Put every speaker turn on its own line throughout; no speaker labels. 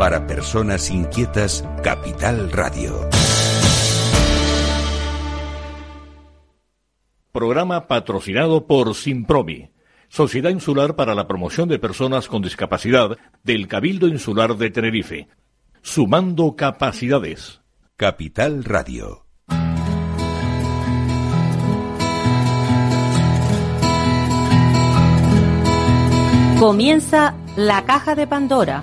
Para personas inquietas, Capital Radio.
Programa patrocinado por Simpromi, Sociedad Insular para la Promoción de Personas con Discapacidad del Cabildo Insular de Tenerife. Sumando capacidades.
Capital Radio.
Comienza la caja de Pandora.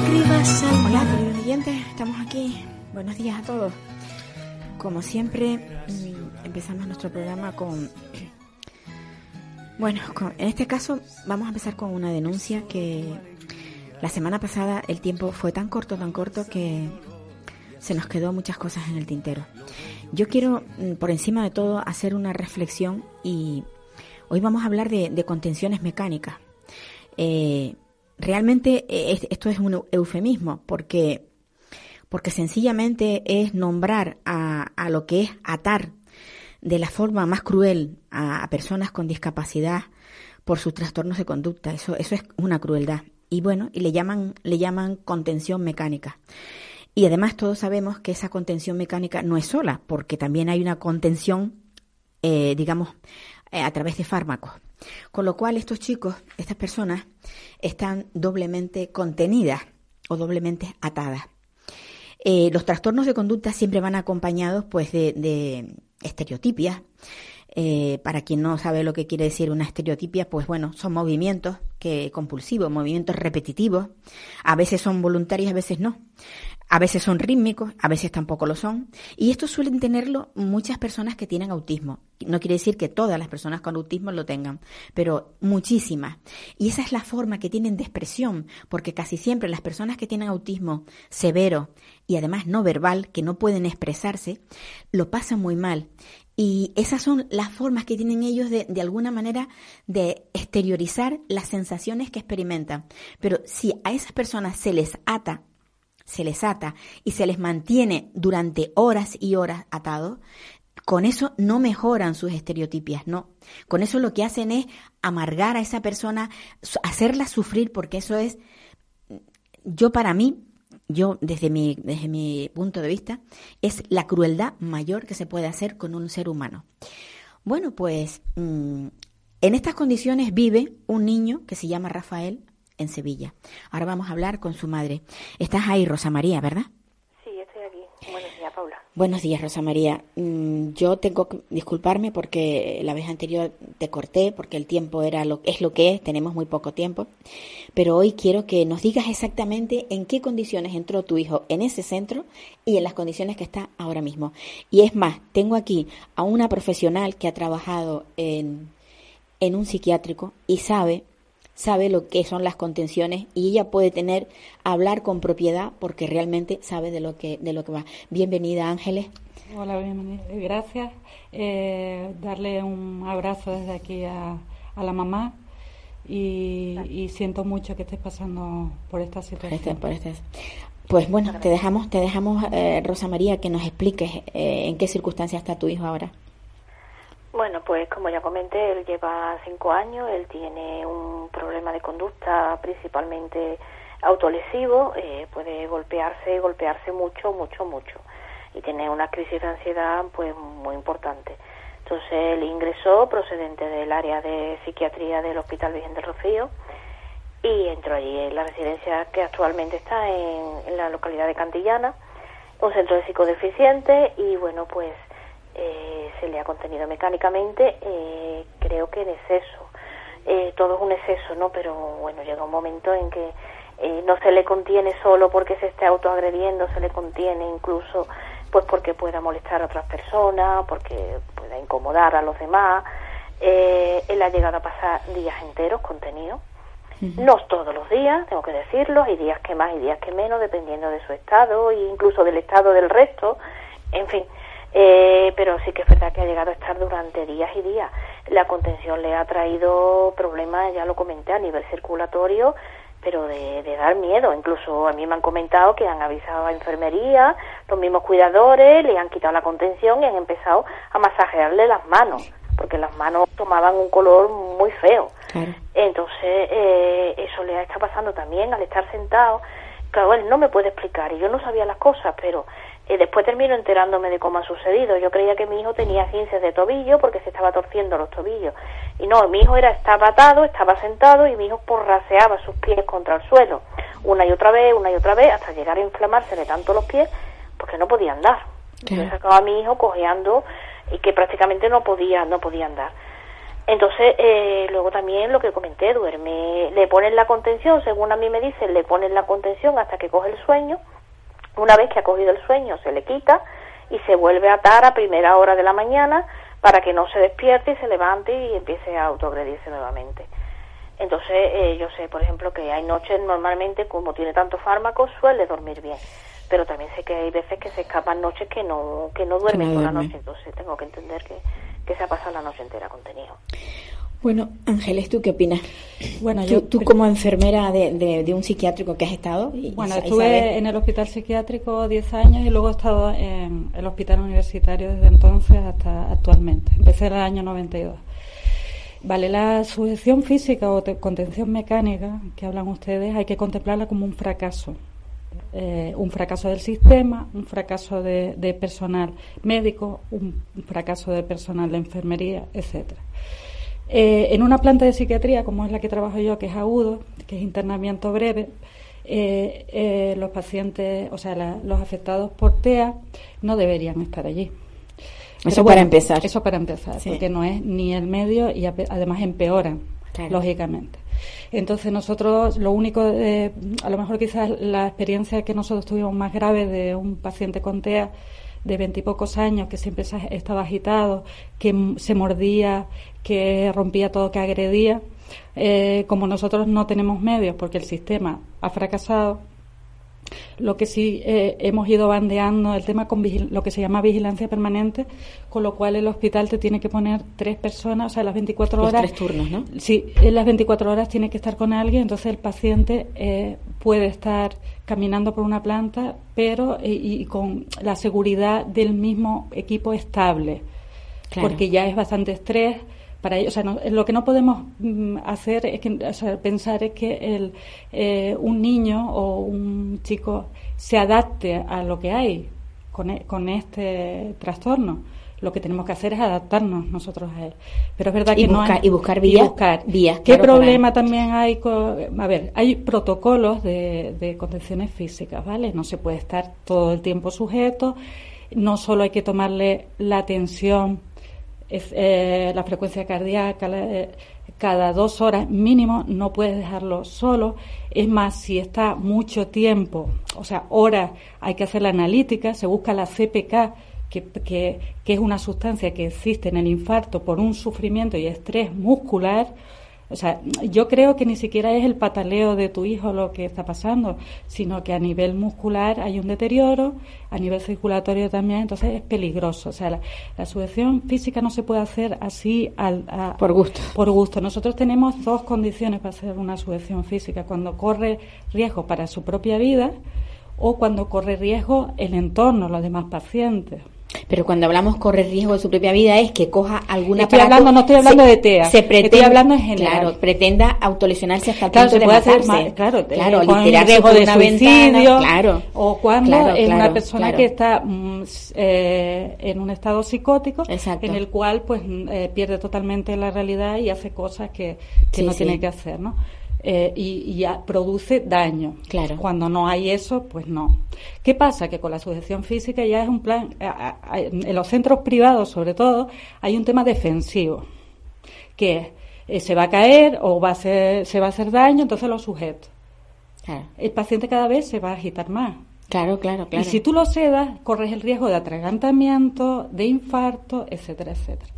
Lágrimas al
Hola, queridos oyentes, estamos aquí. Buenos días a todos. Como siempre, empezamos nuestro programa con... Bueno, en este caso vamos a empezar con una denuncia que la semana pasada el tiempo fue tan corto, tan corto que se nos quedó muchas cosas en el tintero. Yo quiero, mm, por encima de todo, hacer una reflexión y hoy vamos a hablar de, de contenciones mecánicas. Eh, realmente eh, es- esto es un eufemismo porque porque sencillamente es nombrar a, a lo que es atar de la forma más cruel a, personas con discapacidad por sus trastornos de conducta. Eso, eso es una crueldad. Y bueno, y le llaman, le llaman contención mecánica. Y además todos sabemos que esa contención mecánica no es sola, porque también hay una contención, eh, digamos, a través de fármacos. Con lo cual estos chicos, estas personas, están doblemente contenidas o doblemente atadas. Eh, los trastornos de conducta siempre van acompañados pues de, de estereotipias. Eh, para quien no sabe lo que quiere decir una estereotipia, pues bueno, son movimientos que compulsivos, movimientos repetitivos. A veces son voluntarios, a veces no. A veces son rítmicos, a veces tampoco lo son. Y esto suelen tenerlo muchas personas que tienen autismo. No quiere decir que todas las personas con autismo lo tengan, pero muchísimas. Y esa es la forma que tienen de expresión, porque casi siempre las personas que tienen autismo severo y además no verbal, que no pueden expresarse, lo pasan muy mal. Y esas son las formas que tienen ellos de, de alguna manera de exteriorizar las sensaciones que experimentan. Pero si a esas personas se les ata se les ata y se les mantiene durante horas y horas atados, con eso no mejoran sus estereotipias, no. Con eso lo que hacen es amargar a esa persona, hacerla sufrir, porque eso es, yo para mí, yo desde mi, desde mi punto de vista, es la crueldad mayor que se puede hacer con un ser humano. Bueno, pues mm, en estas condiciones vive un niño que se llama Rafael en Sevilla. Ahora vamos a hablar con su madre. Estás ahí, Rosa María, ¿verdad?
Sí, estoy aquí. Buenos días, Paula.
Buenos días, Rosa María. Mm, Yo tengo que disculparme porque la vez anterior te corté porque el tiempo era lo es lo que es, tenemos muy poco tiempo. Pero hoy quiero que nos digas exactamente en qué condiciones entró tu hijo en ese centro y en las condiciones que está ahora mismo. Y es más, tengo aquí a una profesional que ha trabajado en, en un psiquiátrico y sabe sabe lo que son las contenciones y ella puede tener hablar con propiedad porque realmente sabe de lo que de lo que va. Bienvenida, Ángeles.
Hola, bienvenida. Gracias. Eh, darle un abrazo desde aquí a, a la mamá y, y siento mucho que estés pasando por esta
Por
situación.
este- por este- Pues bueno, te dejamos, te dejamos, eh, Rosa María, que nos expliques eh, en qué circunstancias está tu hijo ahora.
Bueno, pues como ya comenté, él lleva cinco años, él tiene un problema de conducta principalmente autolesivo, eh, puede golpearse, golpearse mucho, mucho, mucho, y tiene una crisis de ansiedad pues muy importante. Entonces él ingresó procedente del área de psiquiatría del Hospital Virgen del Rocío y entró allí en la residencia que actualmente está en, en la localidad de Cantillana, un centro de psicodeficientes y bueno pues eh, se le ha contenido mecánicamente, eh, creo que en exceso. Eh, todo es un exceso, ¿no? Pero bueno, llega un momento en que eh, no se le contiene solo porque se esté autoagrediendo, se le contiene incluso pues porque pueda molestar a otras personas, porque pueda incomodar a los demás. Eh, él ha llegado a pasar días enteros contenido. No todos los días, tengo que decirlo, hay días que más y días que menos, dependiendo de su estado e incluso del estado del resto, en fin. Eh, pero sí que es verdad que ha llegado a estar durante días y días. La contención le ha traído problemas, ya lo comenté, a nivel circulatorio, pero de, de, dar miedo. Incluso a mí me han comentado que han avisado a enfermería, los mismos cuidadores, le han quitado la contención y han empezado a masajearle las manos, porque las manos tomaban un color muy feo. Entonces, eh, eso le está pasando también al estar sentado. Claro, él no me puede explicar y yo no sabía las cosas, pero eh, después termino enterándome de cómo ha sucedido. Yo creía que mi hijo tenía ciencias de tobillo porque se estaba torciendo los tobillos. Y no, mi hijo era estaba atado, estaba sentado y mi hijo porraseaba sus pies contra el suelo. Una y otra vez, una y otra vez, hasta llegar a inflamársele tanto los pies porque no podía andar. Yo sacaba a mi hijo cojeando y que prácticamente no podía, no podía andar. Entonces, eh, luego también lo que comenté, duerme, le ponen la contención, según a mí me dicen, le ponen la contención hasta que coge el sueño. Una vez que ha cogido el sueño, se le quita y se vuelve a atar a primera hora de la mañana para que no se despierte y se levante y empiece a autoagredirse nuevamente. Entonces, eh, yo sé, por ejemplo, que hay noches normalmente, como tiene tantos fármacos, suele dormir bien. Pero también sé que hay veces que se escapan noches que no, que no duermen por la noche. Entonces, tengo que entender que, que se ha pasado la noche entera contenido.
Bueno, Ángeles, ¿tú qué opinas? Bueno, yo, tú, como enfermera de, de, un psiquiátrico que has estado.
bueno, estuve en el hospital psiquiátrico 10 años y luego he estado en el hospital universitario desde entonces hasta actualmente. Empecé en el año 92. Vale, la sujeción física o contención mecánica que hablan ustedes hay que contemplarla como un fracaso. Eh, un fracaso del sistema, un fracaso de, de personal médico, un fracaso de personal de enfermería, etcétera. Eh, en una planta de psiquiatría, como es la que trabajo yo, que es agudo, que es internamiento breve, eh, eh, los pacientes, o sea, los afectados por TEA no deberían estar allí.
eso para empezar.
Eso para empezar, porque no es ni el medio y además empeoran, lógicamente. Entonces nosotros, lo único, a lo mejor quizás la experiencia que nosotros tuvimos más grave de un paciente con TEA de veintipocos años que siempre estaba agitado, que se mordía, que rompía todo, que agredía. Eh, como nosotros no tenemos medios porque el sistema ha fracasado, lo que sí eh, hemos ido bandeando el tema con lo que se llama vigilancia permanente, con lo cual el hospital te tiene que poner tres personas, o sea, las 24 horas.
tres turnos, ¿no?
Sí, en las 24 horas tiene que estar con alguien, entonces el paciente eh, puede estar caminando por una planta, pero y, con la seguridad del mismo equipo estable, porque ya es bastante estrés para ellos. O sea, lo que no podemos mm, hacer es que, pensar es que el, eh, un niño o un chico se adapte a lo que hay con, e, con este trastorno lo que tenemos que hacer es adaptarnos nosotros a él. Pero es verdad que
no
hay,
y buscar vías.
buscar. ¿Qué problema también hay? Con, a ver, hay protocolos de, de contenciones físicas, ¿vale? No se puede estar todo el tiempo sujeto. No solo hay que tomarle la atención eh, la frecuencia cardíaca eh, cada dos horas mínimo, no puedes dejarlo solo. Es más, si está mucho tiempo, o sea, horas, hay que hacer la analítica, se busca la CPK, que, que, que es una sustancia que existe en el infarto por un sufrimiento y estrés muscular o sea, yo creo que ni siquiera es el pataleo de tu hijo lo que está pasando, sino que a nivel muscular hay un deterioro, a nivel circulatorio también, entonces es peligroso. O sea, la, la sujeción física no se puede hacer así al,
por gusto.
Por gusto. Nosotros tenemos dos condiciones para hacer una sujeción física, cuando corre riesgo para su propia vida o cuando corre riesgo el entorno, los demás pacientes.
Pero cuando hablamos corre riesgo de su propia vida es que coja alguna
estoy hablando no estoy hablando de TEA
se pretende,
estoy hablando en general
claro pretenda autolesionarse hasta el
claro,
punto
se hacer
matarse
claro
claro
con
riesgo
de
una
suicidio
claro
o cuando
claro,
es una
claro,
persona
claro.
que está mm, eh, en un estado psicótico
Exacto.
en el cual pues eh, pierde totalmente la realidad y hace cosas que, que
Sí,
no
sí.
tiene que hacer no Eh, y, produce daño.
Claro.
Cuando no hay eso, pues no. ¿Qué pasa? Que con la sujeción física ya es un plan, a- a- en los centros privados sobre todo, hay un tema defensivo, que es, eh, se va a caer o va a ser, se va a hacer daño, entonces lo sujeto.
claro
El paciente cada vez se va a agitar más.
claro claro, claro.
Y si tú lo sedas, corres el riesgo de atragantamiento, de infarto, etcétera, etcétera.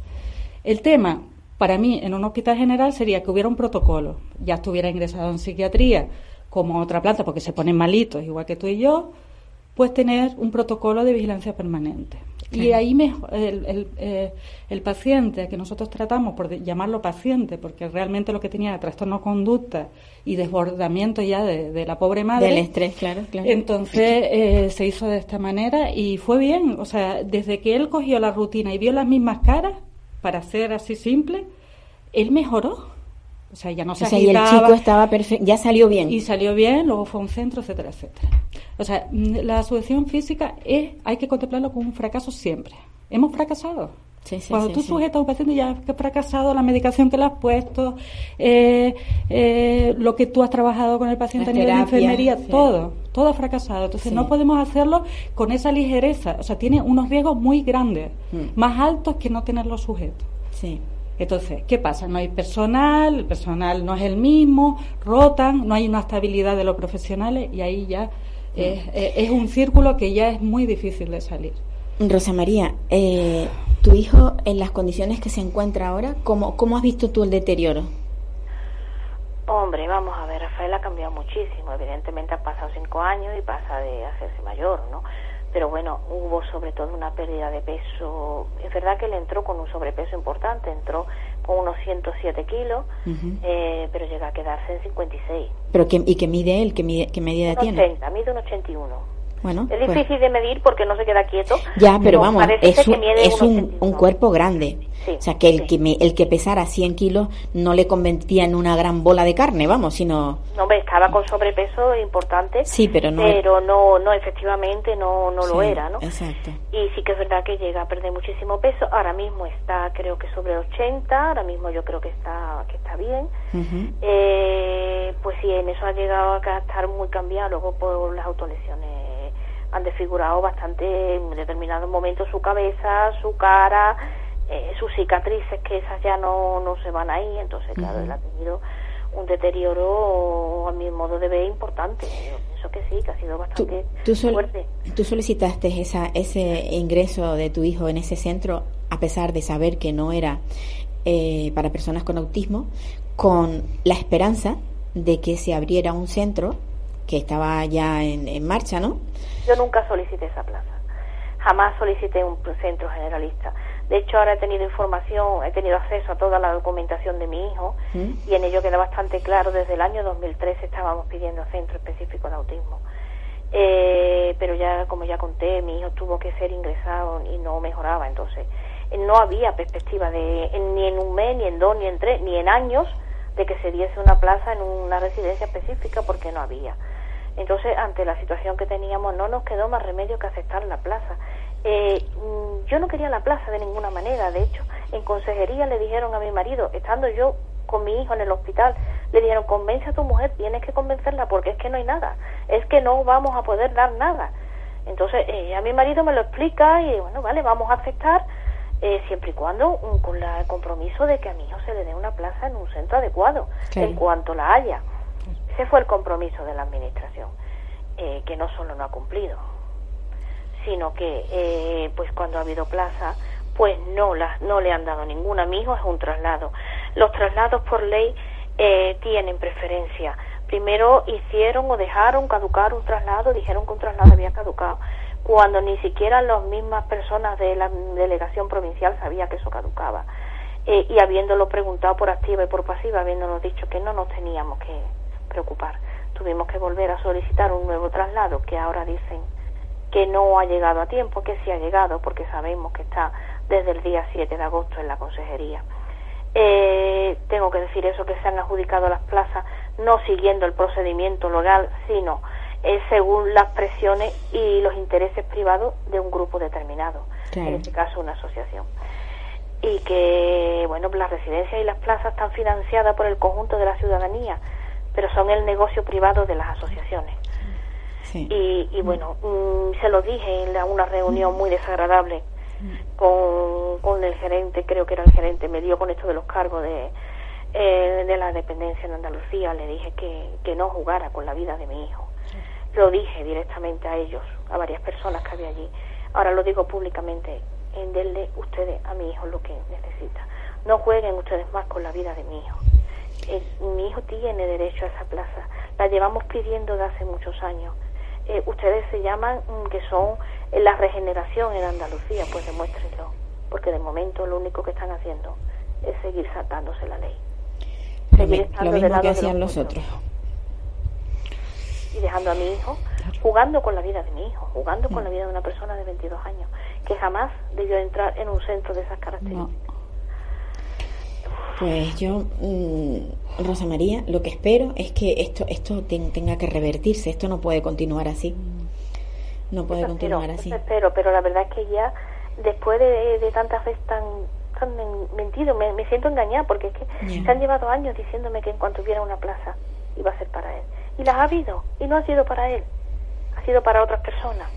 El tema Para mí, en un hospital general sería que hubiera un protocolo, ya estuviera ingresado en psiquiatría como otra planta, porque se ponen malitos, igual que tú y yo, pues tener un protocolo de vigilancia permanente. Y ahí me, el, eh, el, paciente que nosotros tratamos, por llamarlo paciente, porque realmente lo que tenía era trastorno conducta y desbordamiento ya de, la pobre madre.
Del estrés, claro, claro.
Entonces eh, se hizo de esta manera y fue bien. O sea, desde que él cogió la rutina y vio las mismas caras, para ser así simple, él mejoró. O sea, ya no se o sea, y el
chico estaba perfecto, ya salió bien.
Y salió bien, luego fue a un centro, etcétera, etcétera. O sea, mm, la sujeción física es, hay que contemplarlo como un fracaso siempre. Hemos fracasado. Sí, sí, Cuando tú sujetas a un paciente ya que ha fracasado, la medicación que le has puesto, eh, eh, lo que tú has trabajado con el paciente a nivel de enfermería, todo, todo ha fracasado. Entonces no podemos hacerlo con esa ligereza. O sea, tiene unos riesgos muy grandes, mm. más altos que no tenerlo sujeto.
Sí.
Entonces, ¿qué pasa? No hay personal, el personal no es el mismo, rotan, no hay una estabilidad de los profesionales y ahí ya es, es un círculo que ya es muy difícil de salir.
Rosa María, eh, tu hijo en las condiciones que se encuentra ahora, ¿cómo, ¿cómo has visto tú el deterioro?
Hombre, vamos a ver, Rafael ha cambiado muchísimo. Evidentemente ha pasado cinco años y pasa de hacerse mayor, ¿no? pero bueno, hubo sobre todo una pérdida de peso. Es verdad que él entró con un sobrepeso importante, entró con unos 107 kilos, eh, pero llega a quedarse en 56.
¿Pero ¿Y qué mide él? ¿Qué, mide, qué medida tiene?
80, mide un 81 es difícil de medir porque no se queda quieto.
Ya, pero vamos, es, un, es un, cuerpo grande. o sea, que el, que el que pesara 100 kilos no le convertía en una gran bola de carne, vamos, sino...
No, estaba con sobrepeso importante.
Sí, pero no...
Pero no, no efectivamente no, no lo era, ¿no?
Exacto.
Y sí que es verdad que llega a perder muchísimo peso. Ahora mismo está, creo que sobre 80, ahora mismo yo creo que está, que está bien. eh, pues sí, en eso ha llegado a estar muy cambiado luego por las autolesiones han desfigurado bastante en determinados momentos su cabeza, su cara, eh, sus cicatrices, que esas ya no, no se van ahí, entonces claro, él ha tenido un deterioro a mi modo de ver importante. Yo pienso que sí, que ha sido bastante fuerte.
¿Tú solicitaste esa, ese ingreso de tu hijo en ese centro a pesar de saber que no era eh, para personas con autismo, con la esperanza de que se abriera un centro que estaba ya en, en marcha, ¿no?
Yo nunca solicité esa plaza. Jamás solicité un centro generalista. De hecho, ahora he tenido información, he tenido acceso a toda la documentación de mi hijo ¿Mm? y en ello queda bastante claro, desde el año 2013 estábamos pidiendo centro específico de autismo. Eh, pero ya, como ya conté, mi hijo tuvo que ser ingresado y no mejoraba, entonces no había perspectiva de ni en un mes, ni en dos, ni en tres, ni en años de que se diese una plaza en una residencia específica porque no había. Entonces, ante la situación que teníamos, no nos quedó más remedio que aceptar la plaza. Eh, mm, yo no quería la plaza de ninguna manera. De hecho, en consejería le dijeron a mi marido, estando yo con mi hijo en el hospital, le dijeron, convence a tu mujer, tienes que convencerla porque es que no hay nada, es que no vamos a poder dar nada. Entonces, eh, a mi marido me lo explica y bueno, vale, vamos a aceptar eh, siempre y cuando mm, con la, el compromiso de que a mi hijo se le dé una plaza en un centro adecuado, en cuanto la haya. Ese fue el compromiso de la Administración, eh, que no solo no ha cumplido, sino que eh, pues cuando ha habido plaza, pues no, la, no le han dado ninguna. Mi hijo es un traslado. Los traslados por ley eh, tienen preferencia. Primero hicieron o dejaron caducar un traslado, dijeron que un traslado había caducado, cuando ni siquiera las mismas personas de la delegación provincial sabían que eso caducaba. y habiéndolo preguntado por activa y por pasiva, habiéndonos dicho que no nos teníamos que, preocupar. Tuvimos que volver a solicitar un nuevo traslado que ahora dicen que no ha llegado a tiempo, que sí ha llegado porque sabemos que está desde el día 7 de agosto en la consejería. Eh, tengo que decir eso, que se han adjudicado las plazas no siguiendo el procedimiento legal, sino eh, según las presiones y los intereses privados de un grupo determinado, en este caso una asociación. Y que, bueno, las residencias y las plazas están financiadas por el conjunto de la ciudadanía, pero son el negocio privado de las asociaciones. Y, y, bueno, mm, se lo dije en una reunión muy desagradable con, con, el gerente, creo que era el gerente, me dio con esto de los cargos de, eh, de la dependencia en Andalucía, le dije que, que no jugara con la vida de mi hijo. Lo dije directamente a ellos, a varias personas que había allí. Ahora lo digo públicamente, en denle ustedes a mi hijo lo que necesita. No jueguen ustedes más con la vida de mi hijo. Eh, mi hijo tiene derecho a esa plaza. La llevamos pidiendo de hace muchos años. Eh, ustedes se llaman mm, que son eh, la regeneración en Andalucía, pues demuéstrenlo. Porque de momento lo único que están haciendo es seguir saltándose la ley. Seguir
lo mismo que hacían
los
otros.
y dejando a mi hijo jugando con la vida de mi hijo, jugando con la vida de una persona de 22 años, que jamás debió entrar en un centro de esas características.
Pues yo, mm, Rosa María, lo que espero es que esto esto ten- tenga que revertirse. Esto no puede continuar así. No puede
Eso espero,
continuar así.
eso espero, pero la verdad es que ya después de, de tantas veces tan, tan men- mentido, me, me siento engañada porque es que se han llevado años diciéndome que en cuanto hubiera una plaza iba a ser para él. Y las ha habido, y no ha sido para él, ha sido para otras personas.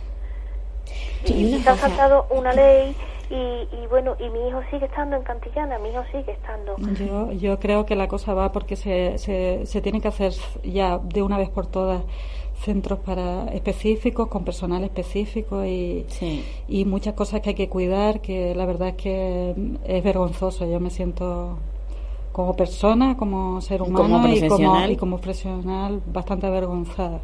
Sí, y
y se ha saltado una ley y, y bueno, y mi hijo sigue estando en Cantillana, mi hijo sigue estando.
Yo, yo creo que la cosa va porque se, se, se tiene que hacer ya de una vez por todas centros para específicos con personal específico y,
Sí.
y muchas cosas que hay que cuidar que la verdad es que es vergonzoso yo me siento como persona como ser humano
como
y como y como profesional bastante avergonzada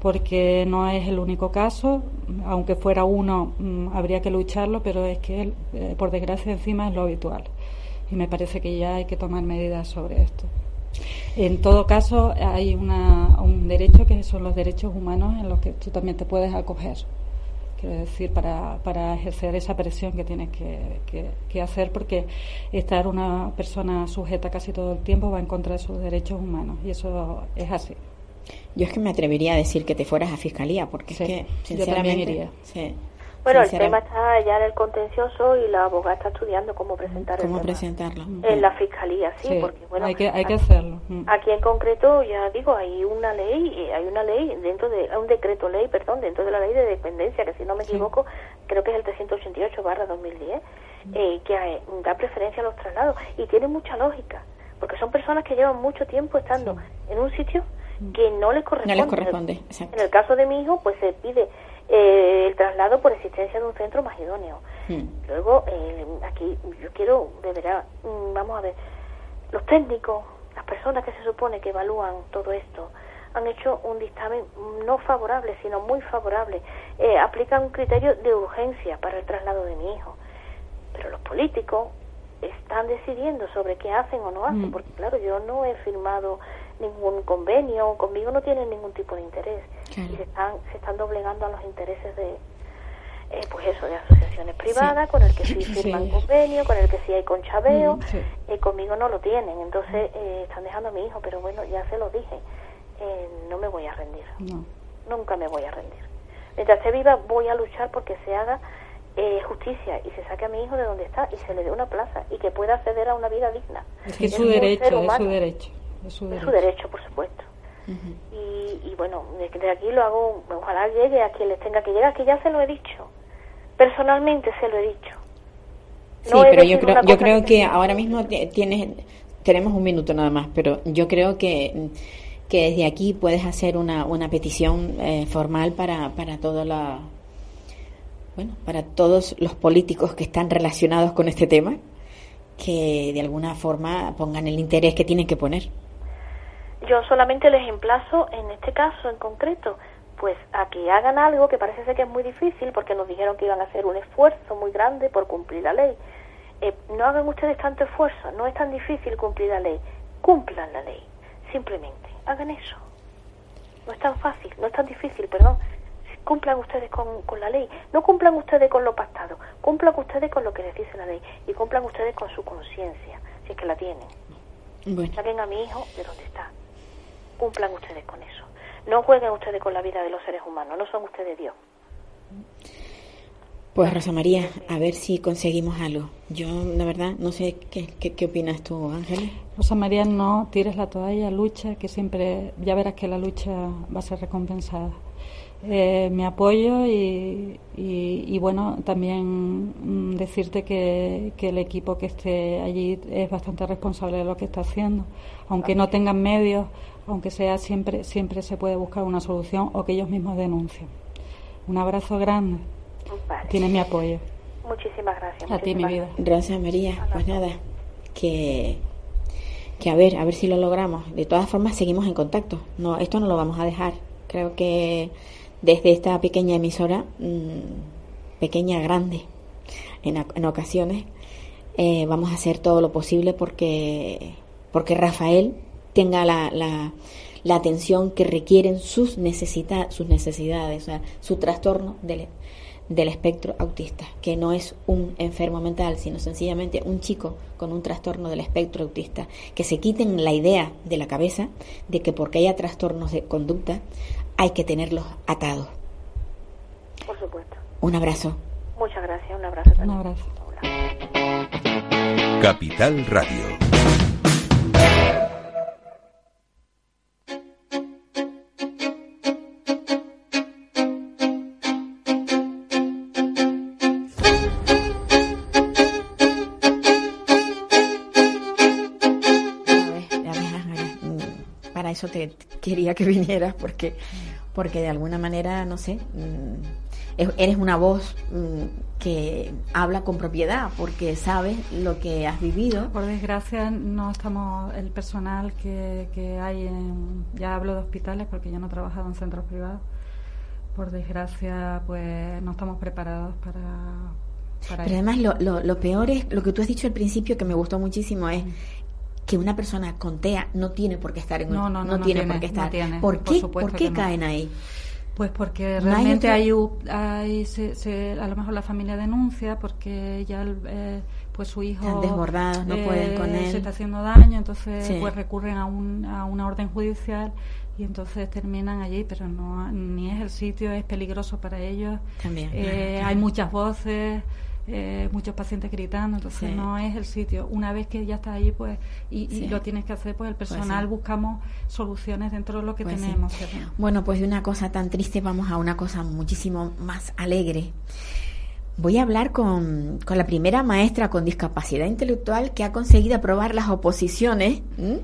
porque no es el único caso aunque fuera uno mm, habría que lucharlo pero es que eh, por desgracia encima es lo habitual y me parece que ya hay que tomar medidas sobre esto en todo caso, hay una, un derecho que son los derechos humanos en los que tú también te puedes acoger. Quiero decir, para, para ejercer esa presión que tienes que, que- que hacer, porque estar una persona sujeta casi todo el tiempo va en contra de sus derechos humanos, y eso es así.
Yo es que me atrevería a decir que te fueras a fiscalía, porque
Sí,
es que, sinceramente.
iría.
sí,
Bueno, el tema está ya en el contencioso y la abogada está estudiando cómo presentar
¿Cómo
el tema.
presentarlo?
En la fiscalía, sí,
Sí,
porque bueno,
hay que, hay que
aquí-
hacerlo. Mm.
Aquí en concreto, ya digo, hay una ley, hay una ley dentro de, hay un decreto ley, perdón, dentro de la ley de dependencia, que si no me
Sí.
equivoco, creo que es el 388 barra 2010, eh, que da preferencia a los traslados y tiene mucha lógica, porque son personas que llevan mucho tiempo estando en un sitio que no les corresponde.
No les corresponde, exacto.
En el caso de mi hijo, pues se pide eh, el traslado por existencia de un centro más idóneo.
Mm.
Luego, eh, aquí yo quiero, de verdad, mm, vamos a ver, los técnicos, las personas que se supone que evalúan todo esto, han hecho un dictamen no favorable, sino muy favorable. Eh, aplican un criterio de urgencia para el traslado de mi hijo. Pero los políticos están decidiendo sobre qué hacen o no hacen,
Mm.
porque claro, yo no he firmado ningún convenio, conmigo no tienen ningún tipo de interés
Claro.
y se están se están doblegando a los intereses de eh, pues eso de asociaciones privadas con el que sí firman
Sí.
convenio, con el que sí hay conchabeo,
Mm, sí.
eh, conmigo no lo tienen, entonces eh, están dejando a mi hijo, pero bueno, ya se lo dije, eh, no me voy a rendir,
No.
nunca me voy a rendir. Mientras esté viva voy a luchar porque se haga eh, justicia y se saque a mi hijo de donde está y se le dé una plaza y que pueda acceder a una vida digna.
Es que es
Es
su derecho, es su derecho. Es su
Es
derecho.
su derecho, por supuesto. y, y bueno, desde aquí lo hago, ojalá llegue a quien les tenga que llegar, que ya se lo he dicho. Personalmente se lo he dicho.
Sí,
No
pero yo creo, yo creo
que
ahora mismo tienes, tenemos un minuto nada más, pero yo creo que, que desde aquí puedes hacer una, una petición eh, formal para, para toda la, bueno, para todos los políticos que están relacionados con este tema, que de alguna forma pongan el interés que tienen que poner.
Yo solamente les emplazo, en este caso en concreto, pues a que hagan algo que parece ser que es muy difícil, porque nos dijeron que iban a hacer un esfuerzo muy grande por cumplir la ley. Eh, no hagan ustedes tanto esfuerzo, no es tan difícil cumplir la ley. Cumplan la ley, simplemente, hagan eso. No es tan fácil, no es tan difícil, perdón. Cumplan ustedes con, con la ley, no cumplan ustedes con lo pactado, cumplan ustedes con lo que les dice la ley y cumplan ustedes con su conciencia, si es que la tienen.
Bueno,
Saquen a mi hijo de donde está. Cumplan ustedes con eso. No jueguen ustedes con la vida de los seres humanos. No son ustedes Dios.
pues Rosa María, a ver si conseguimos algo. Yo, la verdad, no sé qué, qué, qué opinas tú, Ángeles.
Rosa María, no tires la toalla, lucha, que siempre, ya verás que la lucha va a ser recompensada. Eh, mi apoyo y, y, y bueno, también mm, decirte que, que el equipo que esté allí es bastante responsable de lo que está haciendo. Aunque no tengan medios, aunque sea siempre, siempre se puede buscar una solución o que ellos mismos denuncien. Un abrazo grande.
Vale.
Tienes mi apoyo.
Muchísimas gracias.
A ti, mi vida.
Rosa María, pues nada, que, que a ver, a ver si lo logramos. De todas formas, seguimos en contacto. No, esto no lo vamos a dejar. Creo que desde esta pequeña emisora, mm, pequeña, grande, en, en ocasiones, eh, vamos a hacer todo lo posible porque, porque Rafael tenga la, la, la atención que requieren sus, necesita, sus necesidades, o sea, su trastorno del, del espectro autista, que no es un enfermo mental, sino sencillamente un chico con un trastorno del espectro autista. Que se quiten la idea de la cabeza de que porque haya trastornos de conducta hay que tenerlos atados.
Por supuesto.
Un abrazo.
Muchas gracias, un abrazo también.
Un abrazo.
Capital Radio.
Te quería que vinieras porque, porque de alguna manera, no sé, mm, es- eres una voz mm, que habla con propiedad porque sabes lo que has vivido.
Por desgracia, no estamos, el personal que, que hay en, ya hablo de hospitales porque yo no he trabajado en centros privados, por desgracia, pues no estamos preparados para,
Pero además lo, lo, lo peor es lo que tú has dicho al principio que me gustó muchísimo es que una persona con TEA no tiene por qué estar en un-
No, no, no, no
tiene,
tiene,
por qué
no
estar.
tiene,
¿Por qué, ¿por qué caen ahí?
Pues porque
¿No hay
realmente hay, hay se, se- a lo mejor la familia denuncia porque ya el, eh, pues su hijo
Están desbordados, no pueden con él.
se está haciendo daño, entonces
Sí.
pues recurren a, un, a una orden judicial y entonces terminan allí, pero no ni es el sitio, es peligroso para ellos.
También.
Eh, hay muchas voces, eh, muchos pacientes gritando, entonces
Sí.
no es el sitio. Una vez que ya estás allí, pues y, lo tienes que hacer, pues el
Pues
personal buscamos soluciones dentro de lo que
Pues
tenemos.
Bueno, pues de una cosa tan triste vamos a una cosa muchísimo más alegre. Voy a hablar con, con la primera maestra con discapacidad intelectual que ha conseguido aprobar las oposiciones ¿m?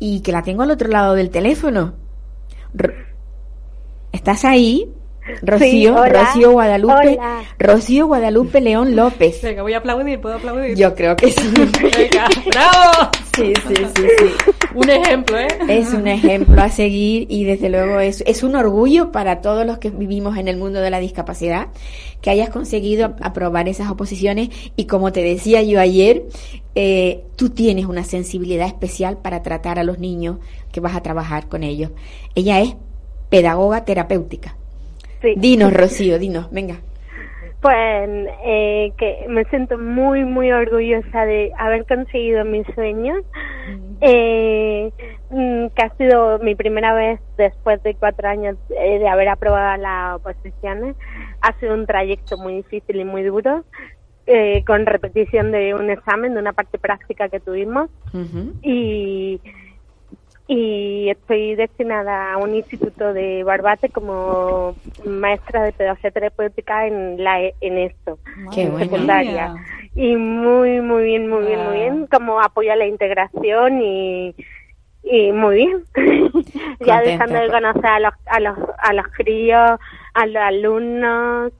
y que la tengo al otro lado del teléfono. ¿Estás ahí? Rocío,
hola.
Rocío Guadalupe,
Hola.
Rocío Guadalupe León López.
Venga, voy a aplaudir, ¿puedo aplaudir?
Yo creo que sí.
Venga, ¡bravo!
Sí, sí, sí, sí.
Un ejemplo, ¿eh?
Es un ejemplo a seguir y desde luego es, es un orgullo para todos los que vivimos en el mundo de la discapacidad que hayas conseguido aprobar esas oposiciones y como te decía yo ayer, eh, tú tienes una sensibilidad especial para tratar a los niños que vas a trabajar con ellos. Ella es pedagoga terapéutica.
Sí.
Dinos, Rocío, dinos, venga.
Pues eh, que me siento muy, muy orgullosa de haber conseguido mis sueños, eh, mm, que ha sido mi primera vez después de cuatro años eh, de haber aprobado las oposiciones. Ha sido un trayecto muy difícil y muy duro, eh, con repetición de un examen, de una parte práctica que tuvimos. Y, y estoy destinada a un instituto de Barbate como maestra de pedagogía terapéutica en la en esto
Qué
en secundaria. Y muy muy bien muy bien muy bien como apoyo a la integración y y muy bien. Ya dejando de
co-
conocer a los a los a los críos a los alumnos.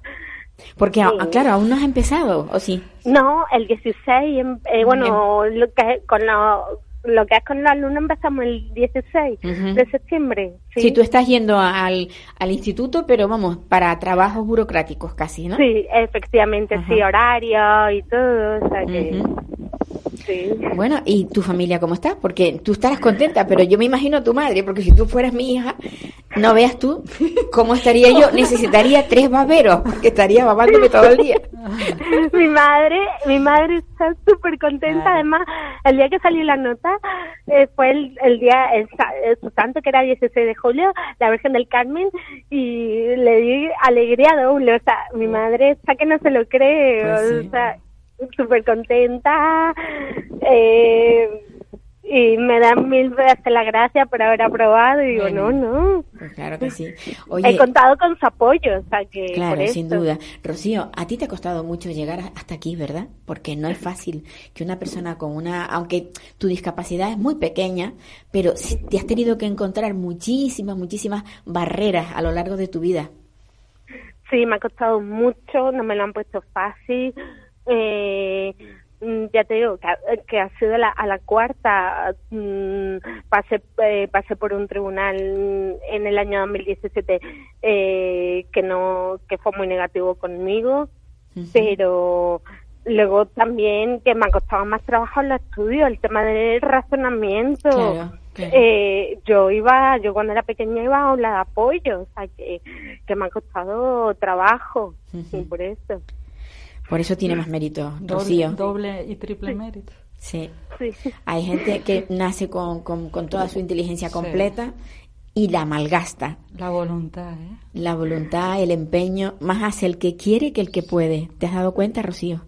Porque,
Sí.
ah, claro, aún no has empezado, ¿o sí?
No, el 16, em- eh, bueno, lo que, con lo, lo que es con los alumnos empezamos el 16
Ujú.
de septiembre. Sí,
Sí, tú estás yendo al, al instituto, pero vamos, para trabajos burocráticos casi, ¿no?
Sí, efectivamente,
Ajá.
sí, horario y todo, o sea que. Sí.
Bueno, ¿y tu familia cómo está? Porque tú estarás contenta, pero yo me imagino a tu madre, porque si tú fueras mi hija, no veas tú cómo estaría yo. Necesitaría tres baberos, porque estaría babándome todo el día.
mi madre, mi madre está súper contenta. Además, el día que salió la nota eh, fue el, el día, el, el santo que era 16 de julio, la Virgen del Carmen, y le di alegría doble. O sea, mi madre está que no se lo cree,
Pues sí.
o sea, súper contenta. Eh, y me dan mil veces la gracia por haber aprobado y digo,
Bueno.
no, no.
Pues claro que sí.
He
Oye,
contado con su apoyo, o sea que
claro,
por
sin
esto.
duda. Rocío, a ti te ha costado mucho llegar hasta aquí, ¿verdad? Porque no es fácil que una persona con una, aunque tu discapacidad es muy pequeña, pero te has tenido que encontrar muchísimas, muchísimas barreras a lo largo de tu vida.
Sí, me ha costado mucho, no me lo han puesto fácil. Eh, ya te digo, que ha, que ha sido la, a la cuarta, mm, pasé, eh, pasé por un tribunal en el año 2017 eh, que no que fue muy negativo conmigo, pero luego también que me ha costado más trabajo en los estudios, el tema del razonamiento.
Claro, claro.
Eh, yo iba, yo cuando era pequeña iba a aula de apoyo, o sea que, que me ha costado trabajo, y por eso.
Por eso tiene más mérito,
Doble,
Rocío.
doble y triple mérito.
Sí.
Sí.
Hay gente que nace con, con, con toda su inteligencia
Sí.
completa y la malgasta.
La voluntad, ¿eh?
La voluntad, el empeño, más hace el que quiere que el que puede. ¿Te has dado cuenta, Rocío?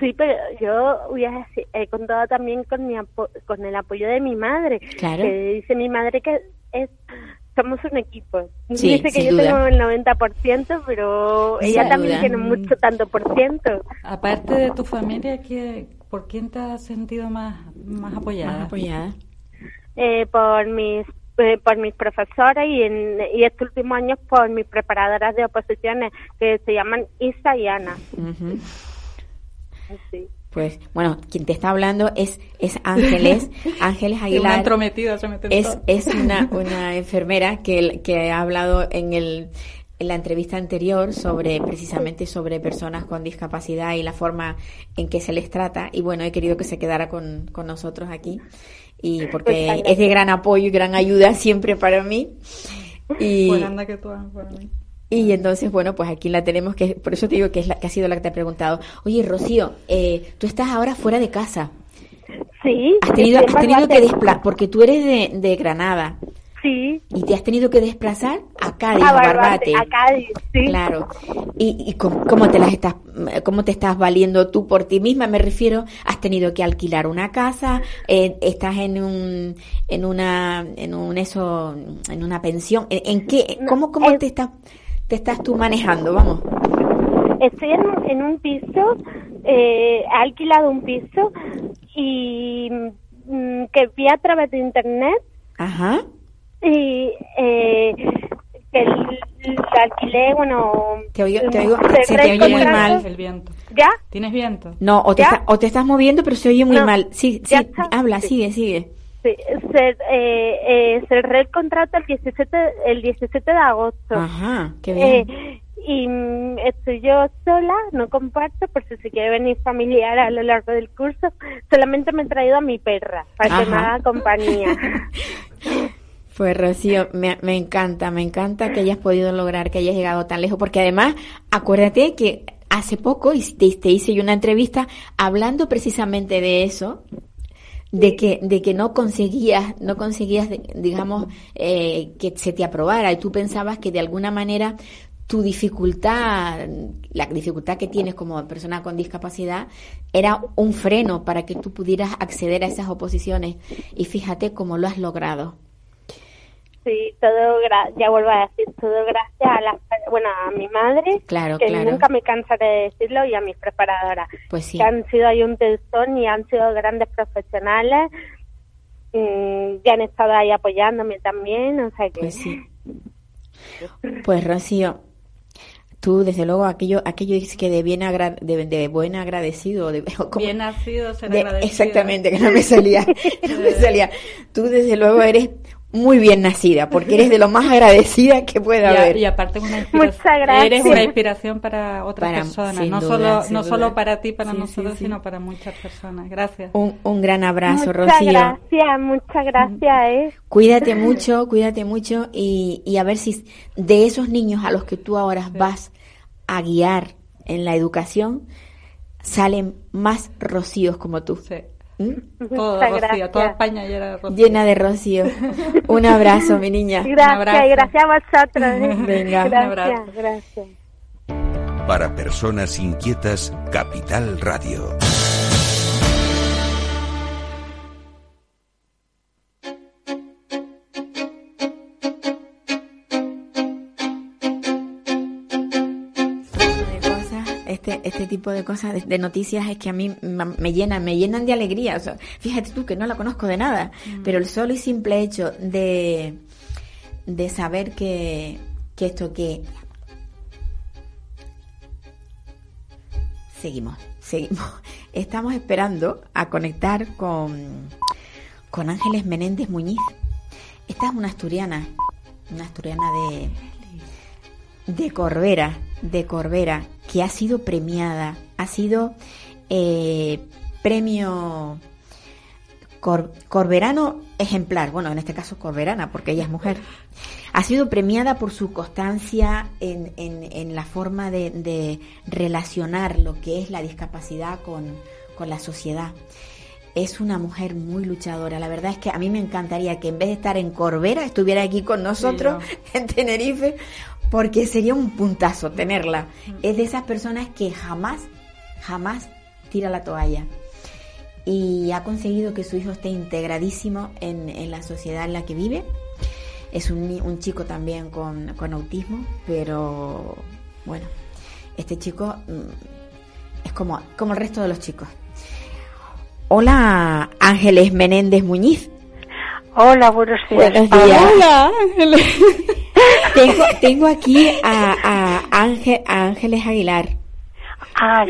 Sí, pero yo voy a decir, he contado también con mi apo- con el apoyo de mi madre.
Claro.
Que dice mi madre que es somos un equipo.
Sí,
dice que yo
duda.
tengo el 90%, pero
Sin
ella también
duda.
tiene mucho tanto por ciento.
Aparte de tu familia, ¿qué, ¿por quién te has sentido más, más apoyada?
Más apoyada.
Eh, por mis eh, por mis profesoras y, en, y estos últimos años por mis preparadoras de oposiciones que se llaman Isa y Ana. Sí.
Pues, bueno, quien te está hablando es, es Ángeles, Ángeles
una
Aguilar.
se en
Es, es una, una enfermera que, que ha hablado en el en la entrevista anterior sobre precisamente sobre personas con discapacidad y la forma en que se les trata. Y bueno he querido que se quedara con, con nosotros aquí. Y porque es de gran apoyo y gran ayuda siempre para mí. Y,
Pues anda que tú para mí.
Y entonces, bueno, pues aquí la tenemos, que por eso te digo que, es la, que ha sido la que te ha preguntado. Oye, Rocío, eh, tú estás ahora fuera de casa.
Sí.
Has tenido, has
en
tenido que desplazar, porque tú eres de, de Granada
Sí.
y te has tenido que desplazar a Cádiz,
A
a
Barbate, a Cádiz, sí.
Claro. ¿Y, y cómo, cómo te las estás, cómo te estás valiendo tú por ti misma? Me refiero, has tenido que alquilar una casa, eh, estás en un, en una, en un eso, en una pensión. ¿En, en qué, cómo, cómo te estás, te estás tú manejando? Vamos.
Estoy en, en un piso, eh, he alquilado un piso y mm, que vi a través de internet
Ajá.
y eh, que alquilé, bueno...
Te oigo- te oigo- se te oye muy mal.
El viento.
¿Ya?
¿Tienes viento?
No, o te, está- o te estás moviendo, pero se oye muy
No,
mal. Sí, sí, habla,
Sí.
sigue, sigue.
Sí, cer- eh, eh, cerré el contrato el 17, el 17 de agosto.
Ajá, qué bien.
Eh, y mm, estoy yo sola, no comparto, por si se quiere venir familiar a lo largo del curso. Solamente me he traído a mi perra para que me haga compañía.
Pues Rocío, me, me encanta, me encanta que hayas podido lograr, que hayas llegado tan lejos, porque además, acuérdate que hace poco te, te hice una entrevista hablando precisamente de eso, de que, de que no conseguías, no conseguías, digamos, eh, que se te aprobara y tú pensabas que de alguna manera tu dificultad, la dificultad que tienes como persona con discapacidad, era un freno para que tú pudieras acceder a esas oposiciones. Y fíjate cómo lo has logrado.
Sí, todo, gra- ya vuelvo a decir, todo gracias a la, bueno, a mi madre,
Claro,
que
claro.
nunca me cansaré de decirlo, y a mis preparadoras,
Pues sí.
que han sido ahí un tesón y han sido grandes profesionales, y han estado ahí apoyándome también, o sea que...
Pues sí. Pues Rocío, tú desde luego aquello, aquello es que de bien agra- de, de buen agradecido, de, ¿cómo?
Bien nacido, ser
De-
agradecido.
exactamente, que no me salía, que no me salía. Tú desde luego eres muy bien nacida, porque eres de lo más agradecida que puede
Y, a-
haber.
y aparte una
Muchas
inspiración.
gracias.
Eres una inspiración para otras
Para-
personas, no
duda,
solo no
duda.
solo para ti, para
Sí,
nosotros,
sí.
sino para muchas personas. Gracias.
Un, un gran abrazo,
muchas
Rocío.
gracias, muchas gracias, eh.
Cuídate mucho, cuídate mucho y, y a ver si de esos niños a los que tú ahora vas a guiar en la educación salen más rocíos como tú.
Sí.
¿Mm?
Todo
Muchas
Rocío,
gracias.
toda España llena de Rocío.
Llena de rocío. Un abrazo, mi niña.
Gracias,
abrazo.
y gracias a vosotros. eh.
Venga, un
abrazo.
gracias.
Para personas inquietas, Capital Radio.
Este, tipo de cosas, de, de noticias, es que a mí me llenan, me llenan de alegría. O sea, fíjate tú que no la conozco de nada, pero el solo y simple hecho de, de saber que, que esto que... Seguimos, seguimos. estamos esperando a conectar con, con Ángeles Menéndez Muñiz. Esta es una asturiana, una asturiana de, de Corbera, de Corbera, que ha sido premiada, ha sido eh, premio Corberano ejemplar, bueno, en este caso Corberana, porque ella es mujer. Ha sido premiada por su constancia en, en, la forma de, relacionar lo que es la discapacidad con, la sociedad. Es una mujer muy luchadora. La verdad es que a mí me encantaría que en vez de estar en Corbera, estuviera aquí con nosotros en Tenerife, porque sería un puntazo tenerla. Es de esas personas que jamás, jamás tira la toalla y ha conseguido que su hijo esté integradísimo en, la sociedad en la que vive. Es un, un chico también con, autismo, pero bueno, este chico mm, es como, como el resto de los chicos. Hola, Ángeles Menéndez Muñiz.
Hola, buenos días.
Buenos días. Hola, Ángeles. Tengo, tengo aquí a, a, Ángel, a Ángeles Aguilar.
Ah,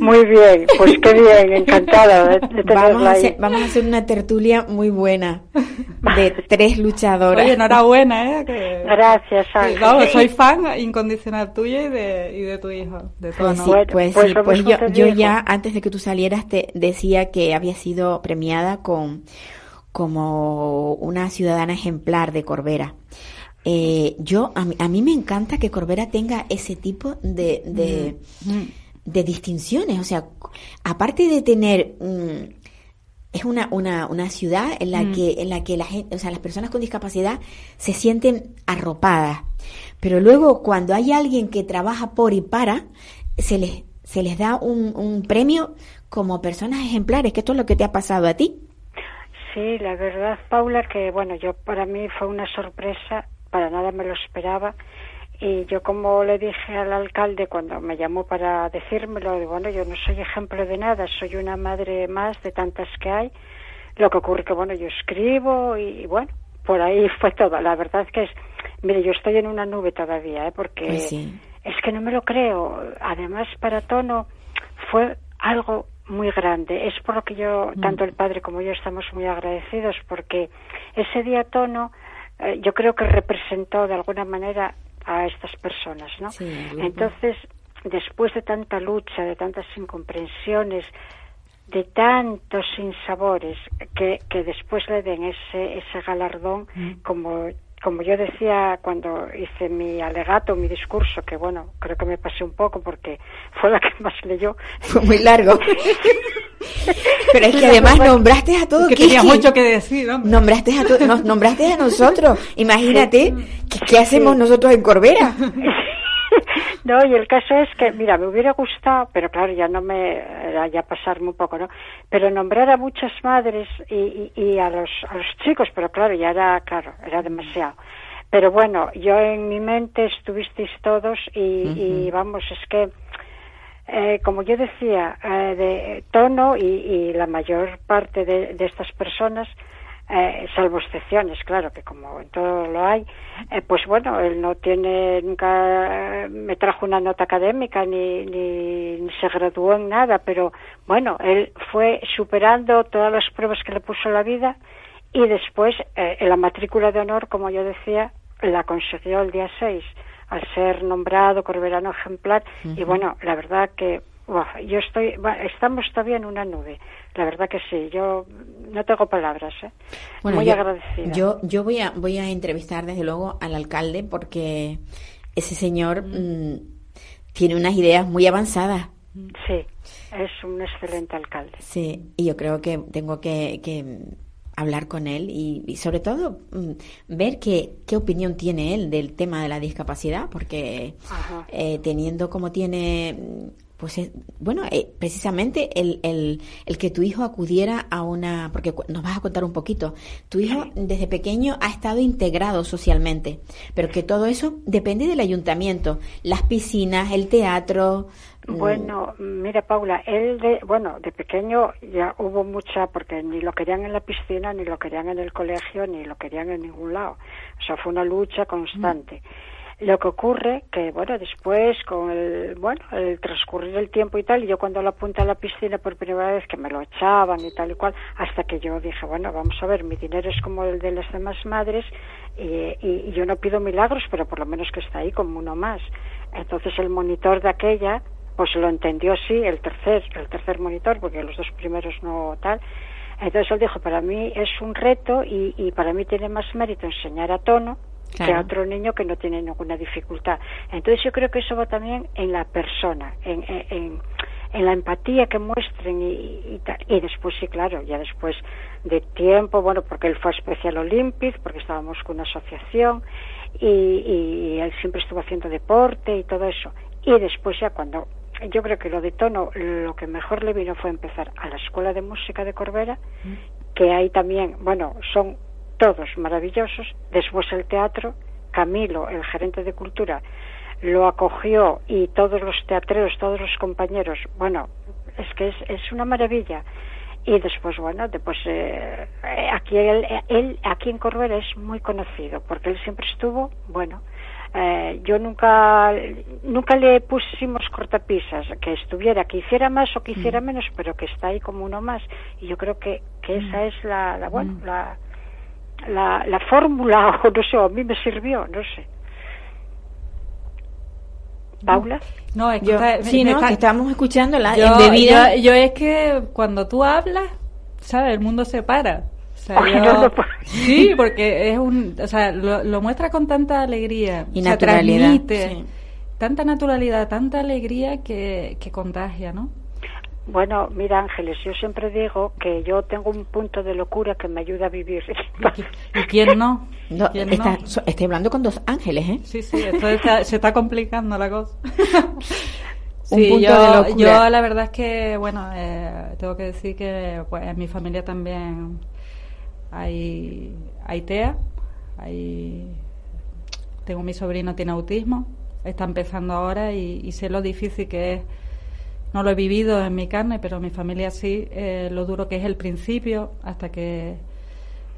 muy bien, pues qué bien, encantada de, tenerla
vamos a, hacer, vamos a hacer una tertulia muy buena de tres luchadoras.
Oye, enhorabuena, ¿eh?
Gracias,
Ángel. soy fan incondicional tuya y de, y de tu hijo, de
Pues sí, pues, pues, pues yo, yo ya, antes de que tú salieras, te decía que había sido premiada con como una ciudadana ejemplar de Corbera. Eh, yo a mí, a mí, me encanta que Corbera tenga ese tipo de, de, mm. de distinciones. O sea, aparte de tener mm, es una, una, una, ciudad en la mm. que, en la que la gente, o sea, las personas con discapacidad se sienten arropadas. Pero luego, cuando hay alguien que trabaja por y para, se les, se les da un, un premio como personas ejemplares, que esto es lo que te ha pasado a ti.
Sí, la verdad, Paula, que bueno, yo para mí fue una sorpresa para nada me lo esperaba. Y yo como le dije al alcalde cuando me llamó para decírmelo, digo, bueno, yo no soy ejemplo de nada, soy una madre más de tantas que hay. Lo que ocurre que, bueno, yo escribo y, bueno, por ahí fue todo. La verdad es que es, mire, yo estoy en una nube todavía, ¿eh? porque pues es que no me lo creo. Además, para Tono fue algo muy grande. Es por lo que yo, mm. tanto el padre como yo, estamos muy agradecidos, porque ese día Tono eh, yo creo que representó de alguna manera a estas personas, ¿no? Entonces, después de tanta lucha, de tantas incomprensiones, de tantos sinsabores, que, que después le den ese, ese galardón mm. como como yo decía cuando hice mi alegato, mi discurso, que bueno, creo que me pasé un poco porque fue la que más leyó.
Fue muy largo. Pero es que además nombraste a todos.
Que tenía mucho que decir,
Nombraste a nos nombraste a nosotros. Imagínate, ¿qué, hacemos nosotros en Corbera?
No, y el caso es que, mira, me hubiera gustado, pero claro, ya no me, era ya pasarme un poco, ¿no? Pero nombrar a muchas madres y, y, a, los, a los chicos, pero claro, ya era, claro, era demasiado. Pero bueno, yo en mi mente estuvisteis todos y, y vamos, es que, eh, como yo decía, eh, de tono y, y, la mayor parte de, de estas personas eh, salvo excepciones, claro, que como en todo lo hay, eh, pues bueno, él no tiene, nunca me trajo una nota académica ni, ni, se graduó en nada, pero bueno, él fue superando todas las pruebas que le puso la vida y después eh, en la matrícula de honor, como yo decía, la consiguió el día 6 al ser nombrado corberano ejemplar. Y bueno, la verdad que yo estoy, estamos todavía en una nube. La verdad que sí, yo no tengo palabras, ¿eh? Muy
yo,
agradecida.
Yo, yo voy a, voy a entrevistar desde luego al alcalde porque ese señor mm, tiene unas ideas muy avanzadas.
Sí, es un excelente alcalde.
Sí, y yo creo que tengo que, que hablar con él y, sobre todo mm, ver qué, qué opinión tiene él del tema de la discapacidad, porque eh, teniendo como tiene pues bueno, eh, precisamente el, el, el, que tu hijo acudiera a una, porque nos vas a contar un poquito, tu hijo desde pequeño ha estado integrado socialmente, pero que todo eso depende del ayuntamiento, las piscinas, el teatro.
Mm. Bueno, mira Paula, él de, bueno, de pequeño ya hubo mucha, porque ni lo querían en la piscina, ni lo querían en el colegio, ni lo querían en ningún lado. O sea, fue una lucha constante. Lo que ocurre que, bueno, después, con el, bueno, el transcurrir del tiempo y tal, y yo cuando la apunté a la piscina por primera vez que me lo echaban y tal y cual, hasta que yo dije, bueno, vamos a ver, mi dinero es como el de las demás madres y, y yo no pido milagros, pero por lo menos que está ahí como uno más. Entonces el monitor de aquella, pues lo entendió así, el tercer, el tercer monitor, porque los dos primeros no tal. Entonces él dijo, para mí es un reto y, y para mí tiene más mérito enseñar a tono que a otro niño que no tiene ninguna dificultad. Entonces yo creo que eso va también en la persona, en, en, en la empatía que muestren y, y, y, después sí, claro, ya después de tiempo, bueno, porque él fue a Special Olympics, porque estábamos con una asociación y, y él siempre estuvo haciendo deporte y todo eso. Y después ya cuando yo creo que lo de tono, lo que mejor le vino fue empezar a la Escuela de Música de Corbera, que ahí también, bueno, son todos maravillosos. Después el teatro, Camilo, el gerente de cultura, lo acogió y todos los teatreros, todos los compañeros, bueno, es que es, es una maravilla. Y después, bueno, después eh, aquí él, él, aquí en Corbera es muy conocido porque él siempre estuvo, bueno, eh, yo nunca nunca le pusimos cortapisas que estuviera que hiciera más o que hiciera menos pero que está ahí como uno más y yo creo que, que esa es la, la bueno la la, la fórmula o no sé a mí me sirvió no sé Paula
no es que,
Yo-
está-
sí,
me
¿no?
está-
Que estábamos escuchando la
yo,
embebida.
yo, yo es que cuando tú hablas, ¿sabes? El mundo se para. O sea,
Ay,
yo-
no, no puedo.
sí, porque es un, o sea, lo, lo muestra con tanta alegría,
Y
o sea,
naturalidad,
transmite
sí.
tanta naturalidad, tanta alegría que, que contagia, ¿no?
Bueno, mira Ángeles, yo siempre digo que yo tengo un punto de locura que me ayuda a vivir.
¿Y quién no?
No,
¿Quién
está-
no?
so- estoy hablando con dos ángeles, ¿eh?
Sí, sí, esto está- se está complicando la cosa.
Un
Sí,
punto
yo,
de locura.
yo la verdad es que, bueno, eh, tengo que decir que pues, en mi familia también hay, hay TEA, hay, tengo mi sobrino tiene autismo, está empezando ahora y, y sé lo difícil que es. No lo he vivido en mi carne, pero mi familia sí, eh, lo duro que es el principio hasta que,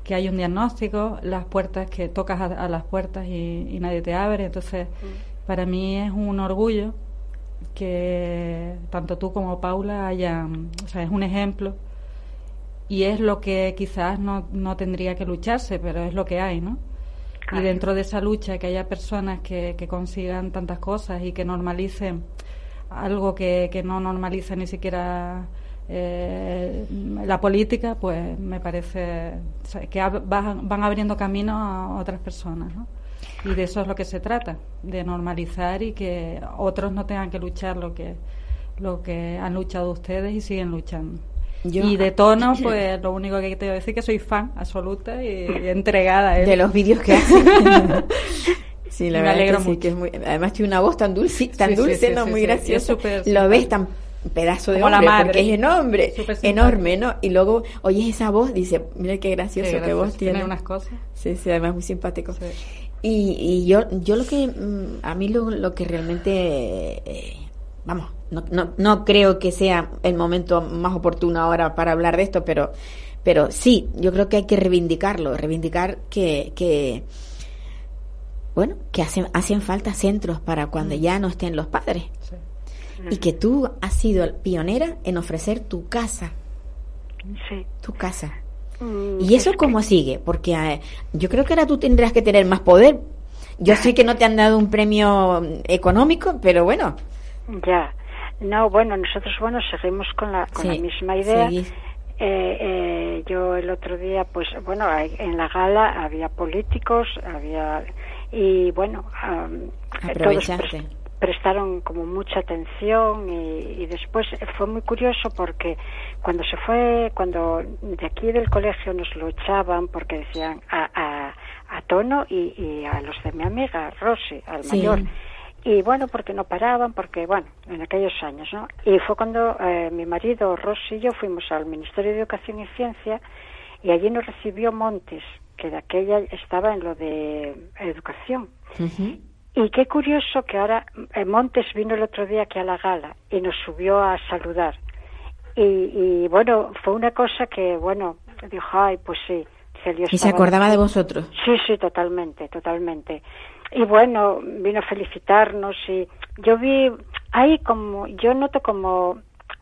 que hay un diagnóstico, las puertas que tocas a, a las puertas y, y nadie te abre. Entonces, para mí es un orgullo que tanto tú como Paula hayan, o sea, es un ejemplo y es lo que quizás no, no tendría que lucharse, pero es lo que hay, ¿no? Y dentro de esa lucha que haya personas que, que consigan tantas cosas y que normalicen algo que, que no normaliza ni siquiera eh, la política, pues me parece o sea, que ab- van, van abriendo camino a otras personas, ¿no? Y de eso es lo que se trata, de normalizar y que otros no tengan que luchar lo que lo que han luchado ustedes y siguen luchando.
Yo-
y de tono, pues lo único que te voy a decir es que soy fan absoluta y, y entregada él.
De los vídeos que hace. Sí, la
Me
verdad
alegro
que sí, que es muy, además tiene una voz tan dulce, tan
Sí,
dulce,
sí,
no muy graciosa. Lo ves tan pedazo de
Como la
hombre,
madre.
porque es enorme, enorme, ¿no? Y luego oyes esa voz, dice, mira qué gracioso,
Qué gracioso,
voz tiene.
tiene unas cosas.
Sí, sí, además muy simpático. Y, y yo, yo lo que, mm, a mí lo, lo que realmente, eh, vamos, no, no, no creo que sea el momento más oportuno ahora para hablar de esto, pero, pero sí, yo creo que hay que reivindicarlo, reivindicar que, que bueno, que hacen, hacen falta centros para cuando ya no estén los padres.
Sí.
Y que tú has sido pionera en ofrecer tu casa,
Sí.
tu casa.
Mm,
¿Y eso
es que-
cómo sigue? Porque eh, yo creo que ahora tú tendrás que tener más poder. Yo sé que no te han dado un premio mm, económico, pero bueno.
Ya. No, bueno, nosotros, bueno, seguimos con la, con la
Sí,
misma idea.
seguís.
Eh, eh, yo el otro día, pues, bueno, en la gala había políticos, había. Y bueno, am, todos prestaron como mucha atención y, y después fue muy curioso porque cuando se fue, cuando de aquí del colegio nos lo echaban porque decían a, a, a Tono y, y a los de mi amiga Rosy, al
Sí.
mayor. Y bueno, porque no paraban, porque bueno, en aquellos años, ¿no? Y fue cuando eh, mi marido, Rosy y yo fuimos al Ministerio de Educación y Ciencia y allí nos recibió Montes, que de aquella estaba en lo de educación. Y qué curioso que ahora eh, Montes vino el otro día aquí a la gala y nos subió a saludar. Y, y bueno, fue una cosa que, bueno, dijo, ay, pues sí. Celio
Y se acordaba de vosotros.
Sí, sí, totalmente, totalmente. Y bueno, vino a felicitarnos y yo vi ahí como, yo noto como,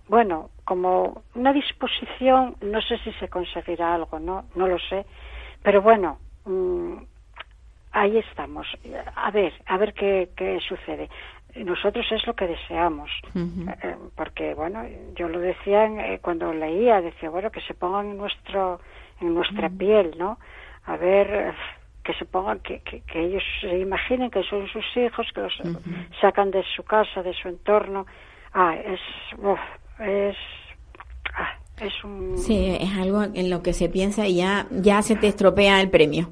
bueno, como una disposición, no sé si se conseguirá algo, no, no lo sé, pero bueno, mm, ahí estamos. A ver, a ver qué, qué sucede. Nosotros es lo que deseamos, eh, porque bueno, yo lo decía en- eh, cuando leía, decía bueno que se pongan en nuestro, en nuestra piel, ¿no? A ver, eh, que se pongan, que, que, que ellos se imaginen que son sus hijos, que los sacan de su casa, de su entorno. Ah, es, uf, es, es un,
Sí, es algo en lo que se piensa y ya, ya se te estropea el premio.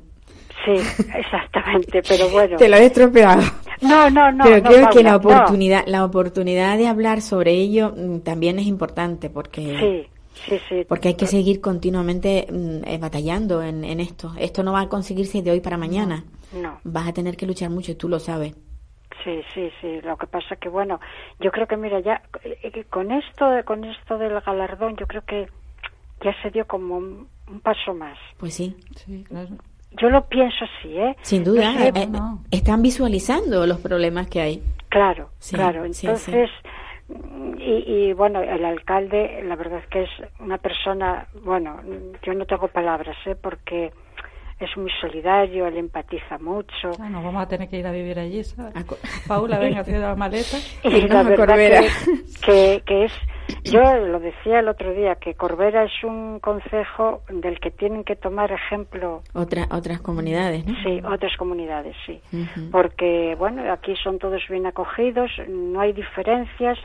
sí, exactamente, pero bueno.
Te lo he estropeado.
No, no, no.
Pero
no,
creo que la
no.
oportunidad, la oportunidad de hablar sobre ello mm, también es importante porque
Sí, sí, sí.
porque hay que seguir continuamente mm, eh, batallando en, en esto. Esto no va a conseguirse de hoy para mañana.
No.
Vas a tener que luchar mucho y tú lo sabes.
Sí, sí, sí. Lo que pasa que bueno, yo creo que mira ya eh, que con esto, con esto del galardón, yo creo que ya se dio como un, un paso más.
Pues sí,
Sí, claro.
Yo lo pienso así, ¿eh?
sin duda.
Sé-
eh, eh, están visualizando los problemas que hay.
Claro,
Sí,
claro.
sí,
Entonces, Y, y bueno, el alcalde, la verdad es que es una persona, bueno, yo no tengo palabras, ¿eh? Porque es muy solidario, él empatiza mucho.
Ah, nos vamos a tener que ir a vivir allí, ¿sabes? Paula, venga, haciendo la maleta.
Y la verdad que, que, que es, yo lo decía el otro día, que Corbera es un concejo del que tienen que tomar ejemplo
Otra, otras comunidades, ¿no?
Sí, otras comunidades, sí. Porque, bueno, aquí son todos bien acogidos, no hay diferencias.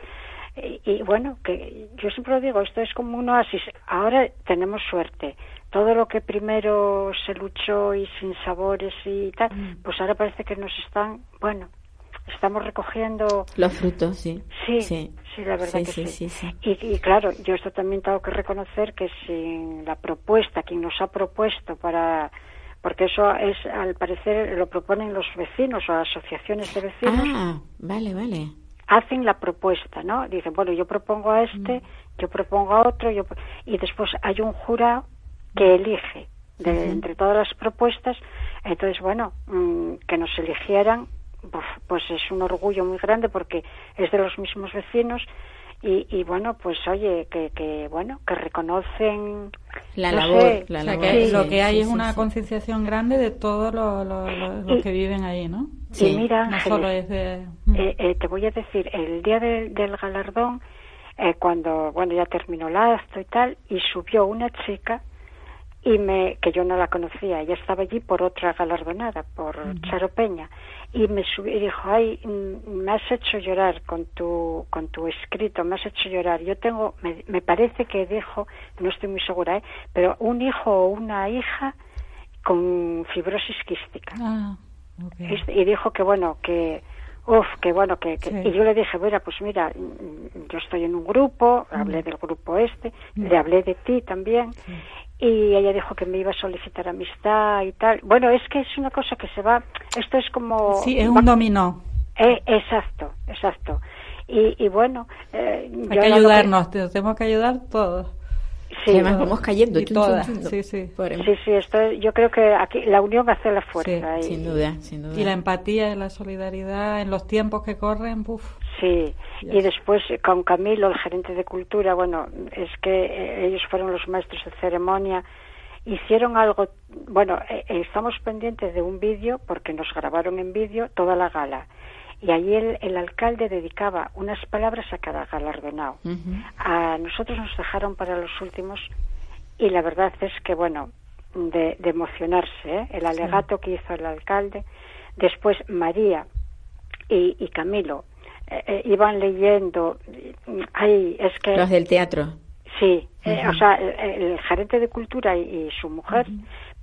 Y, y, bueno, que yo siempre lo digo, esto es como un oasis. Ahora tenemos suerte. Todo lo que primero se luchó y sin sabores y tal, pues ahora parece que nos están, bueno, estamos recogiendo
Los frutos, sí.
Sí,
sí,
sí, la verdad
Sí,
que
sí.
Y, y claro, yo esto también tengo que reconocer que sin la propuesta, quien nos ha propuesto para porque eso es, al parecer, lo proponen los vecinos o asociaciones de vecinos,
Ah, vale, vale.
hacen la propuesta, ¿no? Dicen, bueno, yo propongo a este, yo propongo a otro, yo y después hay un jurado que elige de, entre todas las propuestas. Entonces, bueno, mm, que nos eligieran, pues, pues es un orgullo muy grande porque es de los mismos vecinos y, y bueno, pues oye, que, que bueno, que reconocen
La
no
labor,
sé,
la labor.
que
sí,
lo que hay
sí,
es
sí,
una
sí.
concienciación grande de todos los, que viven ahí, ¿no?
Y mira,
No
Ángeles,
solo es de...
eh, eh, te voy a decir, el día del, del galardón, eh, cuando, bueno, ya terminó el acto y tal, y subió una chica y me, que yo no la conocía, ella estaba allí por otra galardonada, por Charo Peña, y me subió y dijo, ay, mm, me has hecho llorar con tu, con tu escrito, me has hecho llorar. Yo tengo, me, me parece que dijo, no estoy muy segura, ¿eh? pero un hijo o una hija con fibrosis quística.
Ah, ok.
Este, y dijo que bueno que uf que bueno que, que-
Sí.
y yo le dije mira pues mira mm, yo estoy en un grupo hablé del grupo este le hablé de ti también y ella dijo que me iba a solicitar amistad y tal bueno es que es una cosa que se va esto es como
Sí, es
va-
un dominó.
eh, exacto exacto y, y bueno eh,
Hay que ayudarnos, te- tenemos que ayudar todos.
Sí.
Y además vamos cayendo.
Y
chun,
todas,
chun.
sí, sí.
Sí sí esto yo creo que aquí la unión hace la fuerza y-
Sin duda, sin duda.
Y la empatía y la solidaridad en los tiempos que corren, puf.
Sí,
Ya.
y después eh, con Camilo, el gerente de cultura, bueno, es que eh, ellos fueron los maestros de ceremonia, hicieron algo, bueno, eh, eh, estamos pendientes de un vídeo, porque nos grabaron en vídeo toda la gala, y ahí el, el alcalde dedicaba unas palabras a cada galardonado. A nosotros nos dejaron para los últimos, y la verdad es que, bueno, de, de emocionarse, ¿eh? el alegato que hizo el alcalde, después María, y, y Camilo eh, eh, iban leyendo ay es que
Los del teatro.
sí eh, o sea el, el gerente de cultura y, y su mujer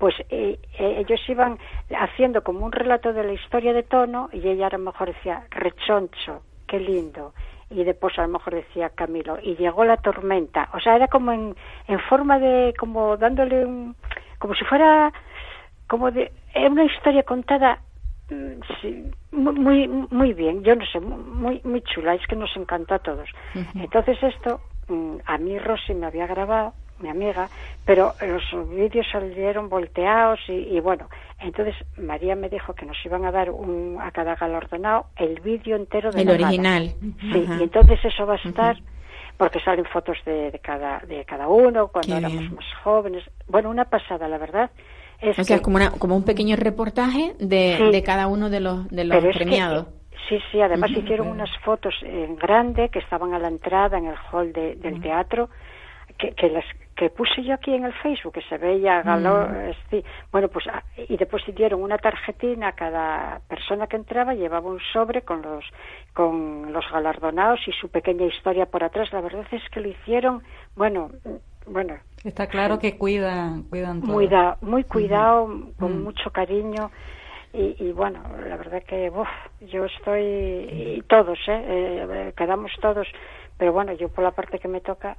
pues eh, eh, ellos iban haciendo como un relato de la historia de tono y ella a lo mejor decía rechoncho qué lindo y después a lo mejor decía Camilo y llegó la tormenta o sea era como en, en forma de como dándole un como si fuera como de era una historia contada mm, sí, muy muy bien. Yo no sé muy muy chula es que nos encantó a todos. Entonces esto mm, a mí Rosy me había grabado mi amiga, pero los vídeos salieron volteados y, y, bueno, entonces María me dijo que nos iban a dar un, a cada galardonado el vídeo entero de
el original.
Sí, y entonces eso va a estar porque salen fotos de, de, cada de cada uno cuando
Qué
éramos
bien.
más jóvenes. Bueno, una pasada, la verdad. Es
O sea,
que-
como, una, como un pequeño reportaje de,
Sí.
de cada uno de los, de los
que,
premiados.
sí, sí, además hicieron unas fotos en grande que estaban a la entrada en el hall de- del teatro, que, que las que puse yo aquí en el Facebook, que se veía eh, sí. bueno, pues, ah, y después dieron una tarjetina a cada persona que entraba, llevaba un sobre con los, con los galardonados y su pequeña historia por atrás. La verdad es que lo hicieron, bueno, mm, bueno,
Está claro que cuidan, cuidan todo.
muy, da- muy cuidado, con
Mm.
mucho cariño. Y, y bueno, la verdad que uf, yo estoy, y todos, ¿eh? Eh, quedamos todos, pero bueno, yo por la parte que me toca,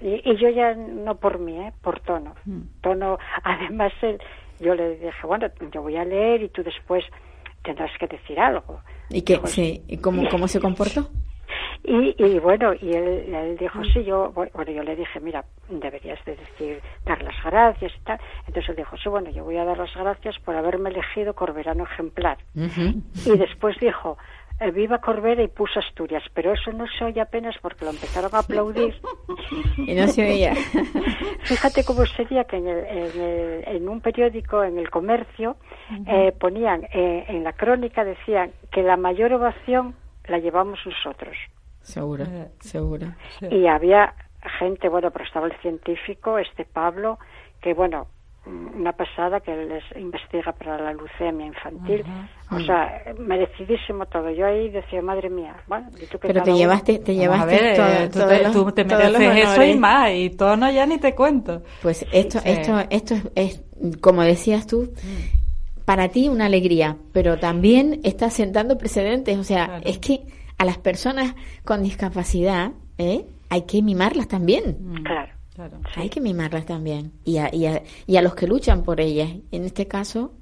y, y yo ya no por mí, ¿eh? por tono.
Mm.
Tono, además, él, yo le dije, bueno, yo voy a leer y tú después tendrás que decir algo.
¿Y qué?
Pues-
Sí, ¿y cómo, cómo se comportó?
y, y bueno, y él, él dijo, sí, yo, bueno, yo le dije, mira, deberías de decir, dar las gracias y tal. Entonces él dijo, sí, bueno, yo voy a dar las gracias por haberme elegido Corberano ejemplar. Y después dijo, eh, viva Corbera y puso Asturias, pero eso no se oye apenas porque lo empezaron a aplaudir.
Y no se oía.
Fíjate cómo sería que en, el- en, el- en un periódico, en el comercio, eh, ponían, eh, en la crónica decían que la mayor ovación la llevamos nosotros.
Seguro,
Eh,
seguro.
Y había gente, bueno, pero estaba el científico, este Pablo, que bueno, una pasada que les investiga para la leucemia infantil. O sea, merecidísimo todo. Yo ahí decía, madre mía, bueno, y tú que
Pero te
uno-
llevaste, te
a
llevaste
ver,
todo-
eh, tú, te,
los-
tú te
todos los
mereces eso y más, y tono ya ni te cuento.
Pues esto,
Sí.
esto, esto es, es, como decías tú, para ti una alegría, pero también estás sentando precedentes. O sea,
Claro.
es que a las personas con discapacidad ¿eh? hay que mimarlas también.
Claro.
Hay que mimarlas también. Y a, y, a, y a los que luchan por ellas. En este caso,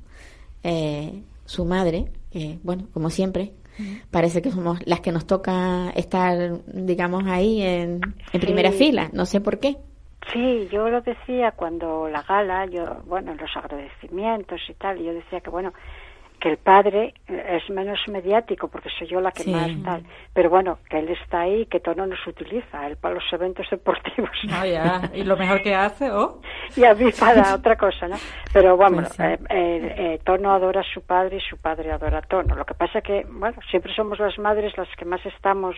eh, su madre, que, bueno, como siempre, parece que somos las que nos toca estar, digamos, ahí en, en primera
Sí.
fila. No sé por qué.
Sí, yo lo decía cuando la gala, yo, bueno, los agradecimientos y tal, yo decía que, bueno, que el padre eh, es menos mediático porque soy yo la que
Sí.
más tal, pero bueno, que él está ahí, que Tono nos utiliza, él para los eventos deportivos
No, ya. Y lo mejor que hace, oh,
y a mí para otra cosa, ¿no? Pero bueno,
Pues sí.
eh, eh, eh, Tono adora a su padre y su padre adora a Tono. Lo que pasa que, bueno, siempre somos las madres las que más estamos.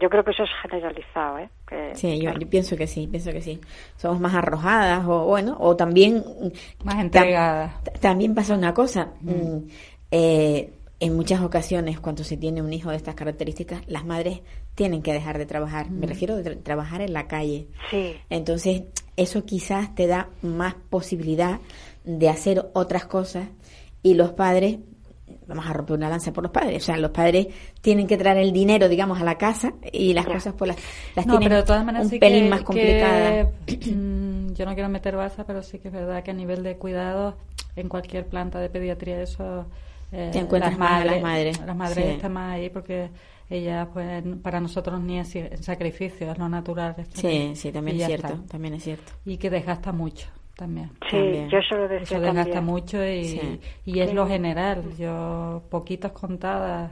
Yo creo que eso es generalizado, ¿eh? Que-
Sí, yo, yo pienso que sí, pienso que sí. Somos más arrojadas o bueno, o también
más
tam-
entregada.
t- también pasa una cosa. mm, eh, en muchas ocasiones, cuando se tiene un hijo de estas características, las madres tienen que dejar de trabajar. Me refiero de tra- trabajar en la calle.
Sí,
Entonces, eso quizás te da más posibilidad de hacer otras cosas y los padres, vamos a romper una lanza por los padres, o sea, los padres tienen que traer el dinero, digamos, a la casa y las cosas pues las, las
no,
tienen
pero de todas maneras
un
sí
pelín
que,
más complicadas.
mm, yo no quiero meter baza, pero sí que es verdad que a nivel de cuidado, en cualquier planta de pediatría, eso. eh,
Te encuentras
las
a las
madres,
madres,
Las madres
sí.
están más ahí porque ellas, pues, para nosotros ni es sacrificio, es lo natural.
Sí, sí, también es cierto,
está.
también es cierto.
Y que desgasta mucho también.
sí,
También.
yo eso lo decía
Eso desgasta
también.
mucho y,
Sí.
y es
Sí.
lo general. Yo, poquitas contadas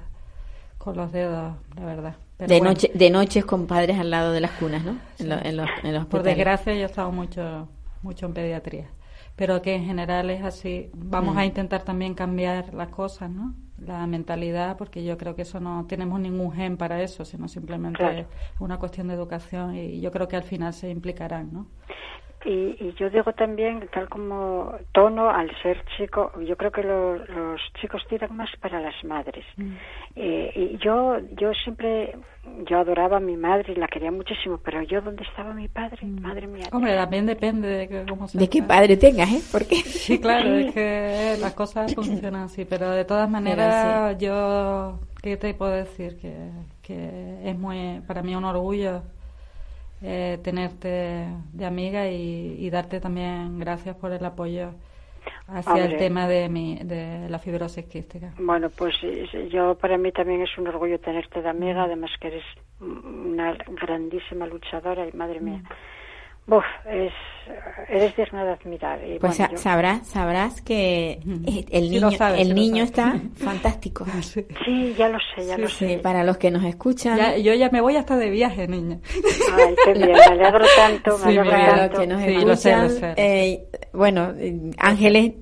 con los dedos, la verdad. Pero
de
bueno,
noche, de noches con padres al lado de las cunas, ¿no? En, lo- en los, en los
Por desgracia, yo he estado mucho, mucho en pediatría. Pero que en general es así. Vamos
Mm.
a intentar también cambiar las cosas, ¿no? La mentalidad, porque yo creo que eso no tenemos ningún gen para eso, sino simplemente
Claro.
una cuestión de educación y yo creo que al final se implicarán, ¿no?
Y, y yo digo también, tal como Tono, al ser chico, yo creo que lo- los chicos tiran más para las madres.
Mm.
Eh, y yo, yo siempre, yo adoraba a mi madre y la quería muchísimo, pero yo, ¿dónde estaba mi padre? Madre mía.
Mm. Hombre, también depende de que- cómo se
De qué padre tengas, ¿eh? Porque
Sí, claro,
Sí.
es que las cosas funcionan así, pero de todas maneras yo, ¿qué te puedo decir? Que, que es muy, para mí un orgullo eh, tenerte de amiga y, y darte también gracias por el apoyo hacia el tema de, mi, de la fibrosis quística.
Bueno, pues yo para mí también es un orgullo tenerte de amiga, además que eres una grandísima luchadora y madre mía. Uf, es, eres digna de admirar. Y
Pues
bueno,
sa-
yo-
sabrás, sabrás que eh, el niño,
sabes,
el
sí
niño está fantástico.
Sí, ya lo sé, ya lo
Sí,
sé.
para los que nos escuchan,
Ya- yo ya me voy hasta de viaje, niña.
Ay, qué bien, me alegro tanto, me
Sí,
alegro
mira,
para
tanto.
los que nos
Sí, lo sé,
escuchan,
lo sé.
eh, bueno, Ángeles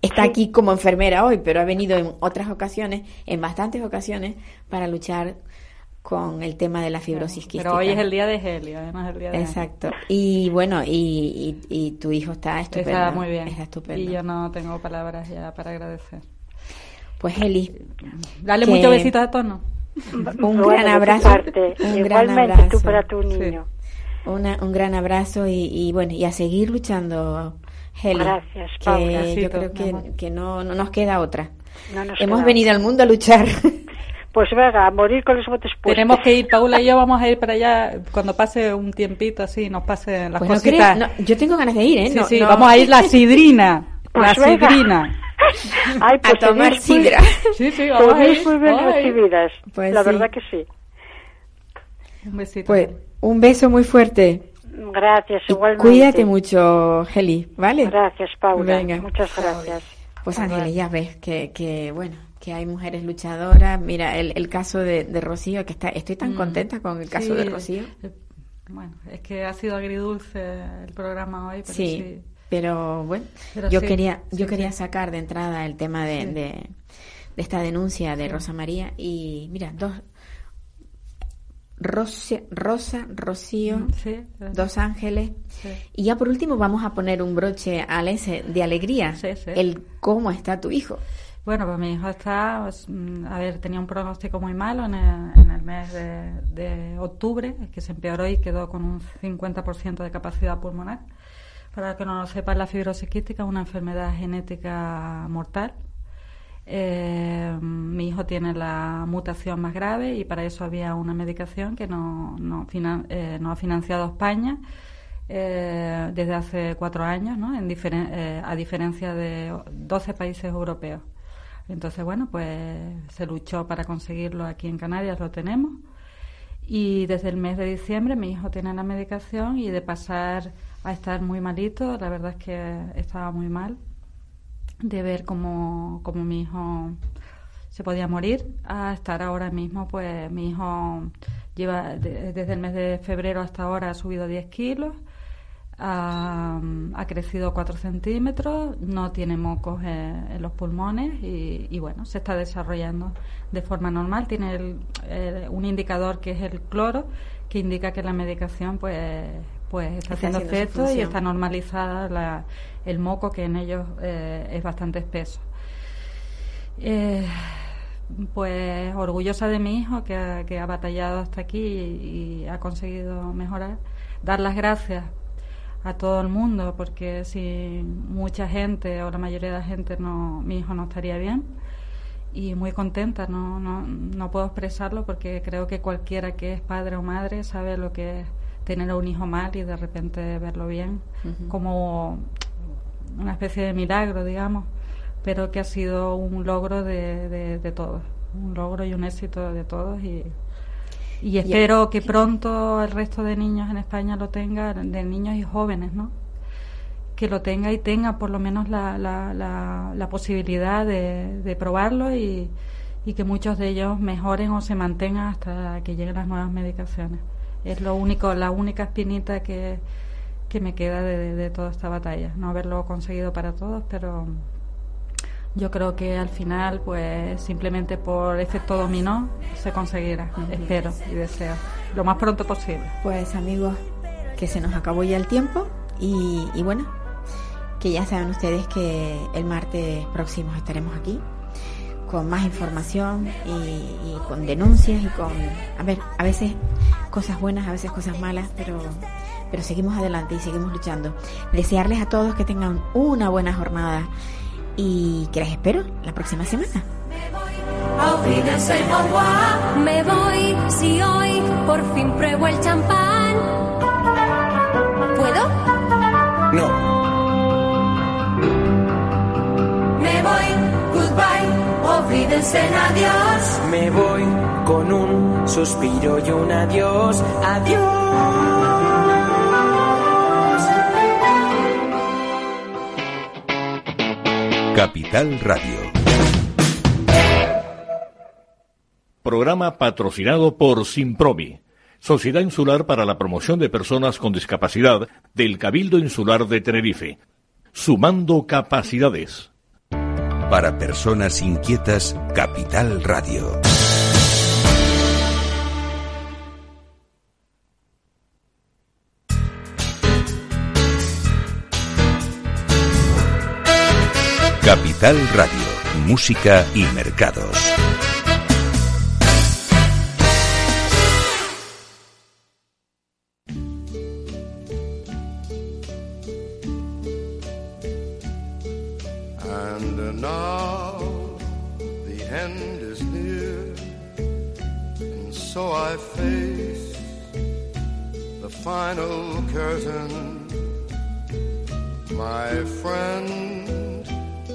está aquí como enfermera hoy, pero ha venido en otras ocasiones, en bastantes ocasiones, para luchar con el tema de la fibrosis quística.
Pero hoy es el día de Helio, además el día de
Exacto. Y bueno, y, y, y tu hijo está estupendo.
Está muy bien.
Está estupendo.
Y yo no tengo palabras ya para agradecer.
Pues Eli,
Dale
Que-
muchos besitos a tono.
un
Bueno,
gran abrazo. Un gran
Igualmente
abrazo.
tú para tu niño.
Una- un gran abrazo y, y bueno, y a seguir luchando, Heli.
Gracias,
que
Paula.
yo
Besitos,
creo que, que no, no nos queda otra.
No nos
Hemos
queda.
venido al mundo a luchar.
Pues venga, a morir con los botes puestos.
Tenemos que ir, Paula y yo vamos a ir para allá cuando pase un tiempito así, nos pasen las
Pues no
cositas.
crees- no, yo tengo ganas de ir, ¿eh?
Sí,
No-
sí,
no-
vamos a ir la sidrina.
Pues
la
venga.
sidrina.
Ay,
a
pues
tomar
seréis muy-
sidra.
Sí, sí, vamos a ir.
muy bien
Ay.
recibidas.
Pues
la
sí.
verdad que sí.
Un besito.
Pues un beso muy fuerte.
Gracias, igualmente.
cuídate mucho, Heli, ¿vale?
Gracias, Paula.
Venga.
Muchas gracias.
Pues Ángeles, ya ves que, que, bueno, que hay mujeres luchadoras. Mira, el, el caso de, de Rocío, que está, estoy tan
Mm.
contenta con el caso
Sí,
de Rocío.
eh, Bueno, es que ha sido agridulce el programa hoy, pero sí.
Sí, pero bueno,
Pero
yo
sí,
quería, yo quería sacar de entrada el tema de, de, de esta denuncia de Rosa María y mira, dos Rosa, Rosa Rocío,
Mm, sí,
dos ángeles
sí.
y ya por último vamos a poner un broche al ese de alegría,
sí.
el cómo está tu hijo.
Bueno, pues mi hijo está, pues, mm, a ver, tenía un pronóstico muy malo en el, en el mes de, octubre, que se empeoró y quedó con un 50% de capacidad pulmonar. Para que no lo sepan, la fibrosis quística es una enfermedad genética mortal. Eh, mi hijo tiene la mutación más grave y para eso había una medicación que no, no, eh, no ha financiado España eh, desde hace cuatro años, ¿no? En diferen- eh, a diferencia de 12 países europeos. Entonces, bueno, pues se luchó para conseguirlo aquí en Canarias, lo tenemos. Y desde el mes de diciembre mi hijo tiene la medicación y de pasar a estar muy malito, la verdad es que estaba muy mal, de ver cómo, cómo mi hijo se podía morir, a estar ahora mismo, pues mi hijo lleva de- desde el mes de febrero hasta ahora ha subido 10 kilos, ha, ha crecido 4 centímetros, no tiene mocos en, en los pulmones y, y, bueno, se está desarrollando de forma normal. Tiene el- el- un indicador que es el cloro, que indica que la medicación pues, pues está,
Está
haciendo efecto y está normalizada la- el moco que en ellos eh, es bastante espeso. Eh, pues orgullosa de mi hijo que ha, que ha batallado hasta aquí y, y ha conseguido mejorar. Dar las gracias a todo el mundo porque si mucha gente o la mayoría de la gente no, mi hijo no estaría bien. Y muy contenta, no, no, no puedo expresarlo porque creo que cualquiera que es padre o madre sabe lo que es tener a un hijo mal y de repente verlo bien, como una especie de milagro, digamos, pero que ha sido un logro de, de, de todos, un logro y un éxito de todos y, y espero que pronto el resto de niños en España lo tengan, de niños y jóvenes, ¿no? que lo tenga y tenga por lo menos la, la, la, la posibilidad de, de probarlo y, y que muchos de ellos mejoren o se mantengan hasta que lleguen las nuevas medicaciones. Es lo único, la única espinita que, que me queda de- de toda esta batalla. No haberlo conseguido para todos, pero yo creo que al final, pues simplemente por efecto dominó, se conseguirá. Espero y deseo. Lo más pronto posible.
Pues amigos, que se nos acabó ya el tiempo y, y bueno, que ya saben ustedes que el martes próximo estaremos aquí con más información y, y con denuncias y con, a ver, a veces cosas buenas, a veces cosas malas, pero, pero seguimos adelante y seguimos luchando. Desearles a todos que tengan una buena jornada y que les espero la próxima semana.
Me voy si hoy por fin pruebo el champán. ¿Puedo?
No,
Me voy, goodbye, olvídense en adiós.
me voy con un suspiro y un adiós. Adiós.
Capital Radio.
Programa patrocinado por Simpromi, Sociedad Insular para la Promoción de Personas con Discapacidad del Cabildo Insular de Tenerife. Sumando capacidades.
Para personas inquietas, Capital Radio. Capital Radio, Música y Mercados.
And now the end is near, and so I face the final curtain. My friend,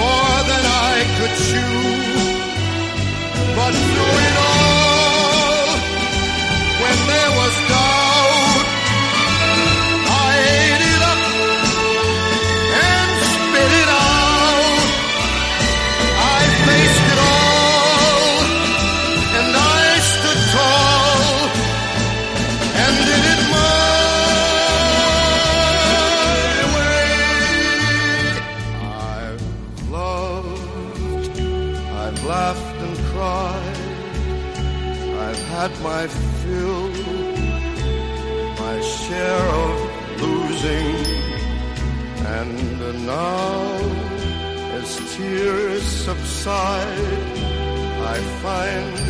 more than I could chew. But through it all, had my fill, my share of losing, and now as tears subside, I find